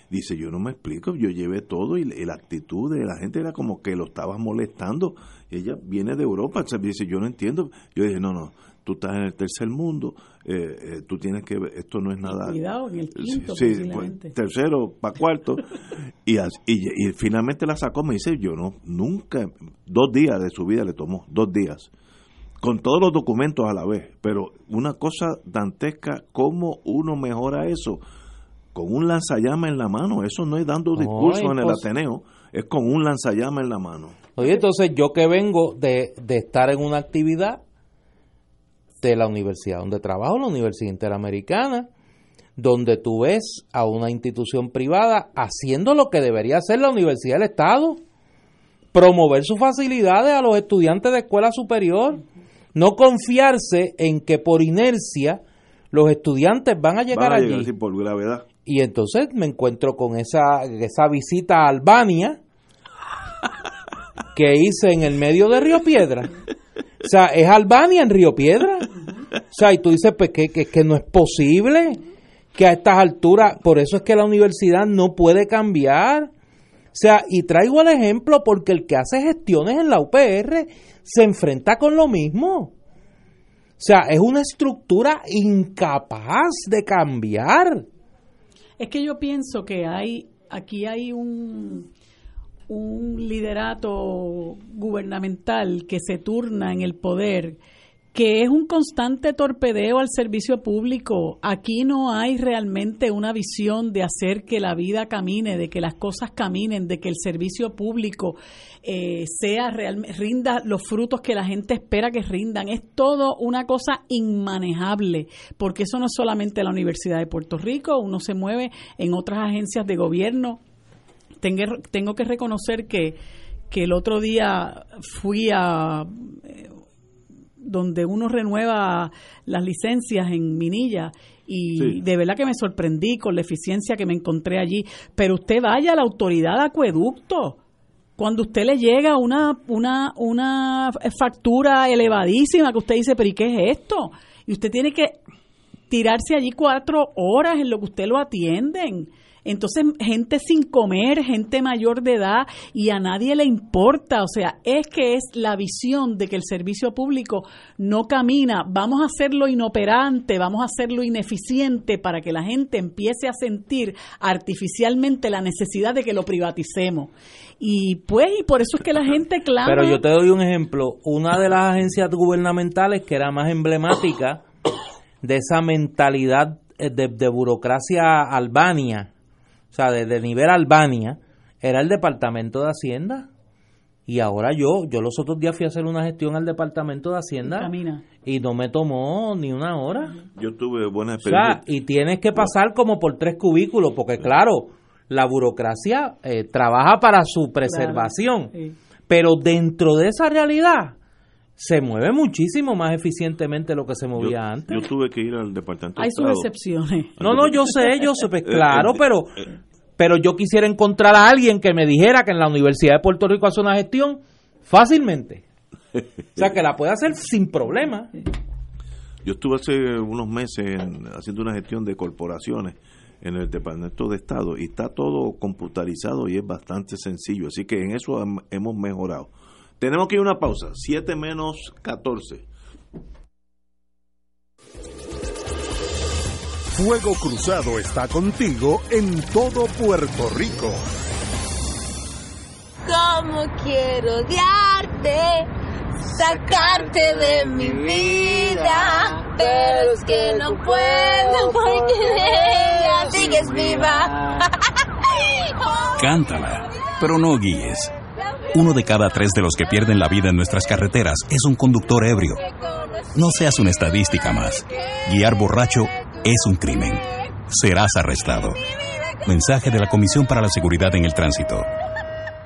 Dice, yo no me explico, yo llevé todo y, la actitud de la gente era como que lo estaba molestando. Y ella viene de Europa, dice, yo no entiendo. Yo dije, no, no, tú estás en el tercer mundo, eh, eh, tú tienes que ver, esto no es nada... Cuidado, en el quinto Sí, pues, tercero para cuarto y, y, y finalmente la sacó me dice yo no nunca dos días de su vida le tomó dos días con todos los documentos a la vez pero una cosa dantesca cómo uno mejora eso con un lanzallama en la mano eso no es dando discurso en el Ateneo es con un lanzallama en la mano. Oye, entonces yo que vengo de, de estar en una actividad de la universidad donde trabajo, la Universidad Interamericana, donde tú ves a una institución privada haciendo lo que debería hacer la Universidad del Estado, promover sus facilidades a los estudiantes de escuela superior, no confiarse en que por inercia los estudiantes van a llegar Van a allí. llegar así por gravedad Y entonces me encuentro con esa, esa visita a Albania que hice en el medio de Río Piedra. O sea, es Albania en Río Piedra. O sea, y tú dices pues, que, que, que no es posible que a estas alturas, por eso es que la universidad no puede cambiar. O sea, y traigo el ejemplo porque el que hace gestiones en la UPR se enfrenta con lo mismo. O sea, es una estructura incapaz de cambiar. Es que yo pienso que hay, aquí hay un, un liderato gubernamental que se turna en el poder, que es un constante torpedeo al servicio público. Aquí no hay realmente una visión de hacer que la vida camine, de que las cosas caminen, de que el servicio público eh, sea real, rinda los frutos que la gente espera que rindan. Es todo una cosa inmanejable, porque eso no es solamente la Universidad de Puerto Rico, uno se mueve en otras agencias de gobierno. Tengo, tengo que reconocer que, que el otro día fui a eh, donde uno renueva las licencias en Minilla y Sí. de verdad que me sorprendí con la eficiencia que me encontré allí. Pero usted vaya a la autoridad de acueducto. Cuando usted le llega una, una, una factura elevadísima que usted dice, pero ¿y qué es esto? Y usted tiene que tirarse allí cuatro horas en lo que usted lo atienden. Entonces, gente sin comer, gente mayor de edad y a nadie le importa. O sea, es que es la visión de que el servicio público no camina. Vamos a hacerlo inoperante, vamos a hacerlo ineficiente para que la gente empiece a sentir artificialmente la necesidad de que lo privaticemos. Y pues, y por eso es que la gente clama. Pero yo te doy un ejemplo. Una de las agencias gubernamentales que era más emblemática de esa mentalidad eh, de, de burocracia albania, sea, de, de nivel Albania, era el Departamento de Hacienda. Y ahora yo, yo los otros días fui a hacer una gestión al Departamento de Hacienda Camina. y no me tomó ni una hora. Yo tuve buena O sea, experiencia. y tienes que pasar como por tres cubículos, porque claro, la burocracia eh, trabaja para su preservación, pero dentro de esa realidad se mueve muchísimo más eficientemente de lo que se movía yo, antes. yo tuve que ir al Departamento de Hay sus excepciones. No, no, yo sé, yo sé, pues, Eh, claro, eh, pero, pero yo quisiera encontrar a alguien que me dijera que en la Universidad de Puerto Rico hace una gestión fácilmente. O sea, que la puede hacer sin problema. Yo estuve hace unos meses en- haciendo una gestión de corporaciones en el Departamento de Estado y está todo computarizado y es bastante sencillo. Así que en eso hem- hemos mejorado. Tenemos que ir a una pausa. 7 menos 14. Fuego Cruzado está contigo en todo Puerto Rico. Cómo quiero odiarte, sacarte de mi vida, pero es que no puedo porque ella sigues viva. Cántala, pero no guíes. Uno de cada tres de los que pierden la vida en nuestras carreteras es un conductor ebrio. No seas una estadística más. Guiar borracho es un crimen. Serás arrestado. Mensaje de la Comisión para la Seguridad en el Tránsito.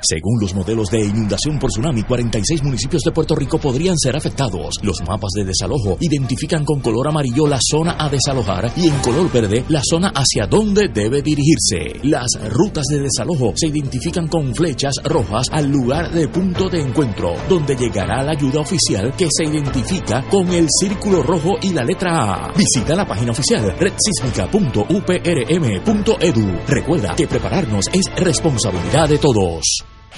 Según los modelos de inundación por tsunami, 46 municipios de Puerto Rico podrían ser afectados. Los mapas de desalojo identifican con color amarillo la zona a desalojar y en color verde la zona hacia donde debe dirigirse. Las rutas de desalojo se identifican con flechas rojas al lugar de punto de encuentro, donde llegará la ayuda oficial que se identifica con el círculo rojo y la letra A. Visita la página oficial redsísmica.uprm.edu. Recuerda que prepararnos es responsabilidad de todos.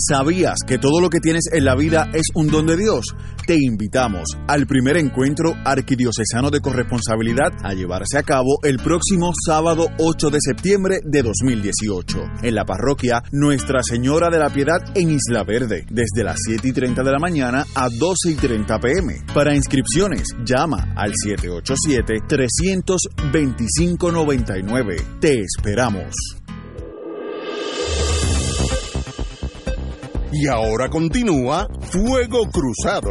¿Sabías que todo lo que tienes en la vida es un don de Dios? Te invitamos al primer encuentro arquidiocesano de corresponsabilidad a llevarse a cabo el próximo sábado 8 de septiembre de 2018 en la parroquia Nuestra Señora de la Piedad en Isla Verde, desde las 7 y 30 de la mañana a 12 y 30 pm. Para inscripciones, llama al 787-325-99. Te esperamos. Y ahora continúa Fuego Cruzado.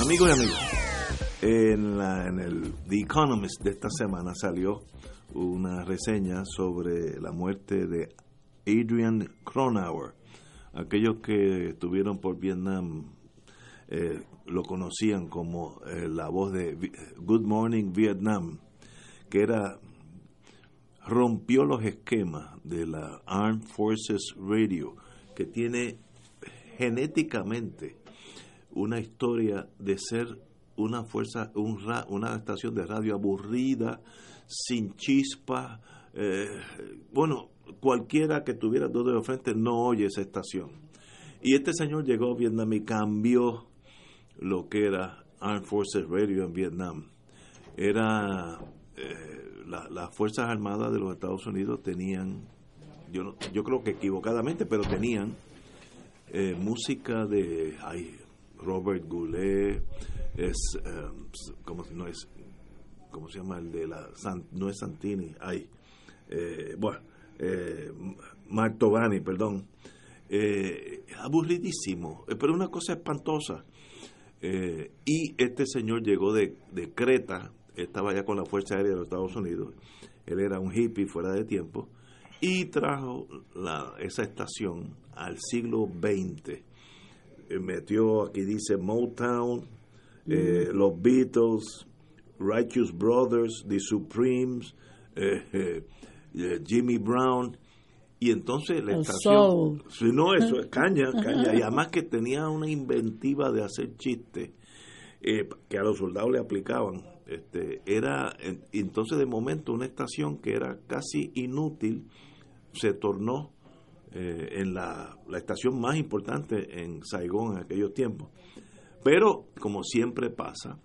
Amigos y amigas, en, el The Economist de esta semana salió una reseña sobre la muerte de Adrian Cronauer. Aquellos que estuvieron por Vietnam eh, lo conocían como eh, la voz de Good Morning Vietnam, que era rompió los esquemas de la Armed Forces Radio, que tiene genéticamente una historia de ser una fuerza, un ra- una estación de radio aburrida, sin chispa. eh, bueno, cualquiera que tuviera dos de frente no oye esa estación. Y este señor llegó a Vietnam y cambió lo que era Armed Forces Radio en Vietnam. Era eh, la- las Fuerzas Armadas de los Estados Unidos tenían, yo, no- yo creo que equivocadamente, pero tenían eh, música de ay, Robert Goulet, es, eh, ¿cómo, no es, ¿cómo se llama el de la, San- no es Santini, ay, eh, bueno, eh, perdón, eh, aburridísimo, eh, pero una cosa espantosa. Eh, y este señor llegó de, de Creta, estaba ya con la Fuerza Aérea de los Estados Unidos, él era un hippie fuera de tiempo, y trajo la, esa estación al siglo XX. Eh, metió, aquí dice Motown, eh, los Beatles, Righteous Brothers, The Supremes, eh, Jimmy Brown, y entonces la El estación... Sí, no, eso es caña, caña. Y además que tenía una inventiva de hacer chistes eh, que a los soldados le aplicaban. Este, era en- entonces de momento una estación que era casi inútil se tornó eh, en la, la estación más importante en Saigón en aquellos tiempos. Pero como siempre pasa,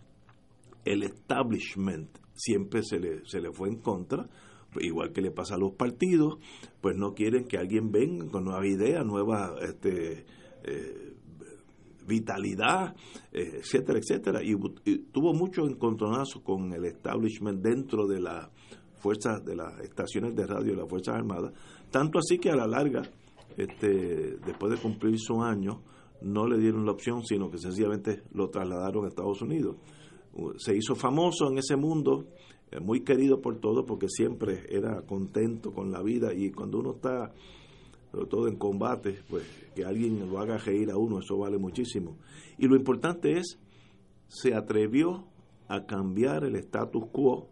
el establishment siempre se le, se le fue en contra, igual que le pasa a los partidos, pues no quieren que alguien venga con nueva idea, nueva este, eh, vitalidad, eh, etcétera, etcétera. Y, y tuvo mucho encontronazo con el establishment dentro de las fuerzas, de las estaciones de radio de las Fuerzas Armadas, tanto así que a la larga, este, después de cumplir su año, no le dieron la opción, sino que sencillamente lo trasladaron a Estados Unidos. Uh, Se hizo famoso en ese mundo, eh, muy querido por todos, porque siempre era contento con la vida y cuando uno está, sobre todo en combate, pues que alguien lo haga reír a uno, eso vale muchísimo. Y lo importante es, se atrevió a cambiar el status quo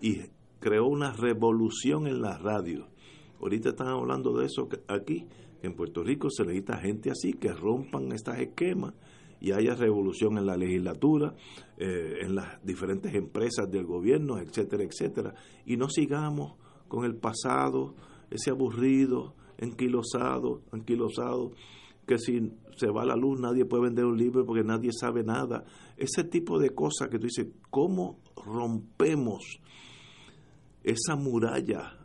y creó una revolución en la radio. Ahorita están hablando de eso aquí, en Puerto Rico se necesita gente así, que rompan estos esquemas y haya revolución en la legislatura, eh, en las diferentes empresas del gobierno, etcétera, etcétera. Y no sigamos con el pasado, ese aburrido, enquilosado, anquilosado, que si se va la luz nadie puede vender un libro porque nadie sabe nada. Ese tipo de cosas que tú dices, ¿cómo rompemos esa muralla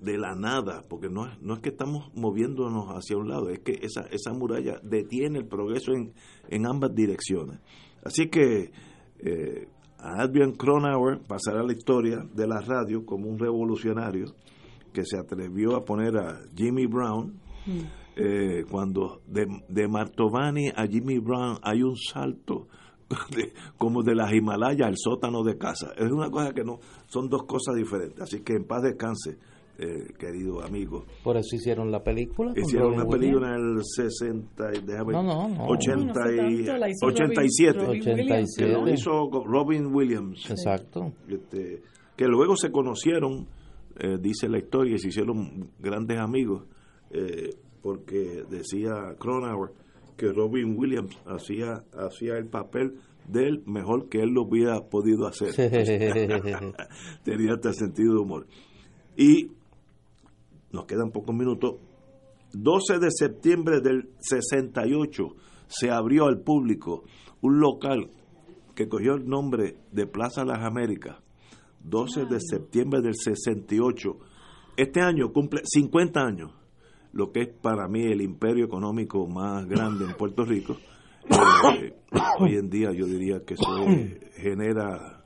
de la nada? Porque no, es- no es que estamos moviéndonos hacia un lado, es que esa, esa muralla detiene el progreso en, en ambas direcciones. Así que eh, Adrian Cronauer pasará a la historia de la radio como un revolucionario que se atrevió a poner a Jimmy Brown, eh, cuando de, de Martovani a Jimmy Brown hay un salto de- como de las Himalayas al sótano de casa. Es una cosa que no, son dos cosas diferentes. Así que en paz descanse, eh, querido amigo. Por eso hicieron la película. Hicieron Robin una película en el 60, y- déjame No, no, no. 80 No fue y- tanto, la hizo Robin- 87. Robin Williams. Que lo hizo Robin Williams. Exacto. Este, que luego se conocieron, eh, dice la historia, y se hicieron grandes amigos, eh, porque decía Cronauer que Robin Williams hacía, hacía el papel de él mejor que él lo hubiera podido hacer. Tenía este sentido de humor. Y nos quedan pocos minutos. 12 de septiembre del 68 se abrió al público un local que cogió el nombre de Plaza Las Américas. 12 de septiembre del 68. Este año cumple 50 años, lo que es para mí el imperio económico más grande en Puerto Rico. Eh, hoy en día yo diría que eso genera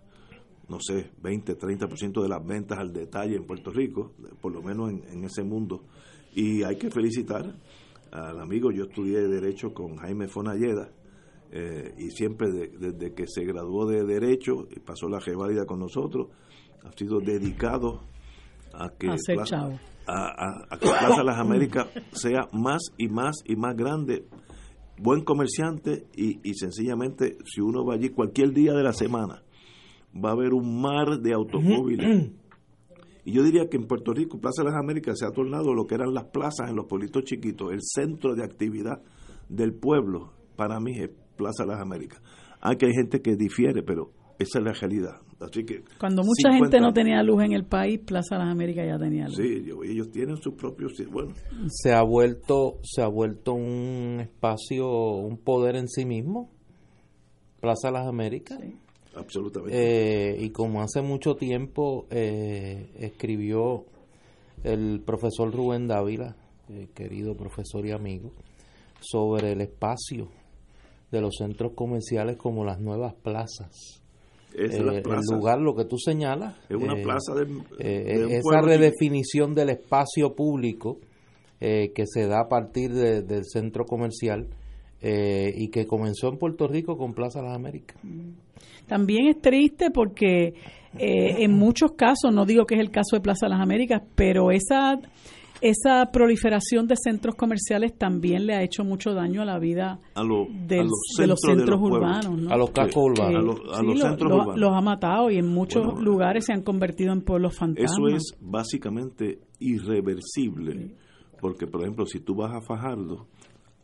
no sé, 20, 30% de las ventas al detalle en Puerto Rico, por lo menos en, en ese mundo. Y hay que felicitar al amigo, yo estudié Derecho con Jaime Fonalleda, eh, y siempre de- desde que se graduó de Derecho y pasó la reválida con nosotros, ha sido dedicado a que, A Plaza, a que Plaza Las Américas sea más y más y más grande, buen comerciante y, y sencillamente si uno va allí cualquier día de la semana va a haber un mar de automóviles. Y yo diría que en Puerto Rico, Plaza de las Américas se ha tornado lo que eran las plazas en los pueblitos chiquitos, el centro de actividad del pueblo, para mí es Plaza de las Américas. Aunque hay gente que difiere, pero esa es la realidad. Así que Cuando mucha 50 gente no tenía luz en el país, Plaza de las Américas ya tenía luz. Sí, yo- ellos tienen sus propios... Bueno, se ha vuelto se ha vuelto un espacio un poder en sí mismo Plaza Las Américas absolutamente. Eh, y como hace mucho tiempo eh, escribió el profesor Rubén Dávila eh, querido profesor y amigo sobre el espacio de los centros comerciales como las nuevas plazas. Es Eh, las el lugar lo que tú señalas Es una eh, plaza de- eh, de un esa redefinición del espacio público eh, que se da a partir de- del centro comercial eh, y que comenzó en Puerto Rico con Plaza Las Américas. También es triste porque eh, en muchos casos, no digo que es el caso de Plaza de las Américas, pero esa, esa proliferación de centros comerciales también le ha hecho mucho daño a la vida a, lo- del- a los de los centros de urbanos. ¿no? A los cascos urbanos. A los, a sí, los lo- centros lo- urbanos. los ha matado y en muchos Bueno, lugares se han convertido en pueblos fantasmas. Eso es básicamente irreversible, porque por ejemplo, si tú vas a Fajardo,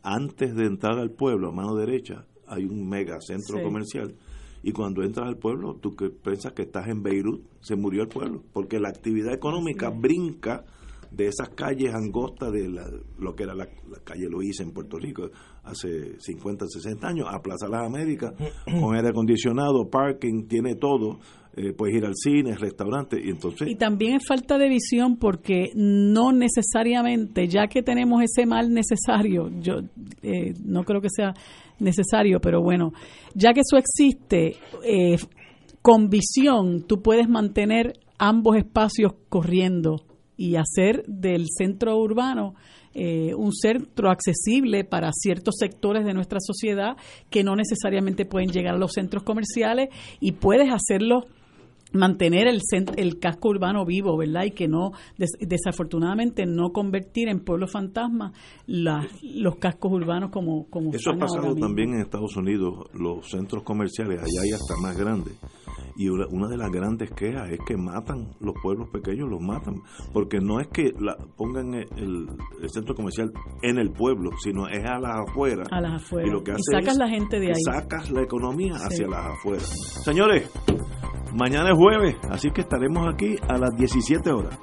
antes de entrar al pueblo, a mano derecha, hay un mega centro Sí. comercial, y cuando entras al pueblo, tú que piensas que estás en Beirut, se murió el pueblo, porque la actividad económica brinca de esas calles angostas de la- lo que era la, la calle Loíza en Puerto Rico hace 50, 60 años, a Plaza Las Américas, con aire acondicionado, parking, tiene todo, eh, puedes ir al cine, restaurante, y entonces... Y también es falta de visión porque no necesariamente, ya que tenemos ese mal necesario, yo eh, no creo que sea necesario, pero bueno, ya que eso existe, eh, con visión tú puedes mantener ambos espacios corriendo y hacer del centro urbano eh, un centro accesible para ciertos sectores de nuestra sociedad que no necesariamente pueden llegar a los centros comerciales y puedes hacerlo mantener el, el casco urbano vivo, ¿verdad? Y que no, des- desafortunadamente, no convertir en pueblo fantasma la- los cascos urbanos como, como Eso ha pasado también en Estados Unidos, los centros comerciales, allá hay hasta más grandes. Y una, una de las grandes quejas es que matan los pueblos pequeños, los matan. Porque no es que la, pongan el, el centro comercial en el pueblo, sino es a las afueras. A las afueras. Y lo que Y hace sacas es la gente de ahí. Sacas la economía Sí. hacia las afueras. Señores, mañana es jueves, así que estaremos aquí a las 17 horas.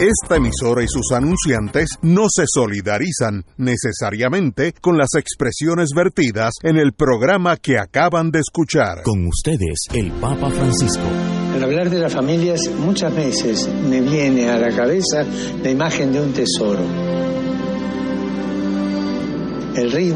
Esta emisora y sus anunciantes no se solidarizan necesariamente con las expresiones vertidas en el programa que acaban de escuchar. Con ustedes, el Papa Francisco. Al hablar de las familias, muchas veces me viene a la cabeza la imagen de un tesoro. El ritmo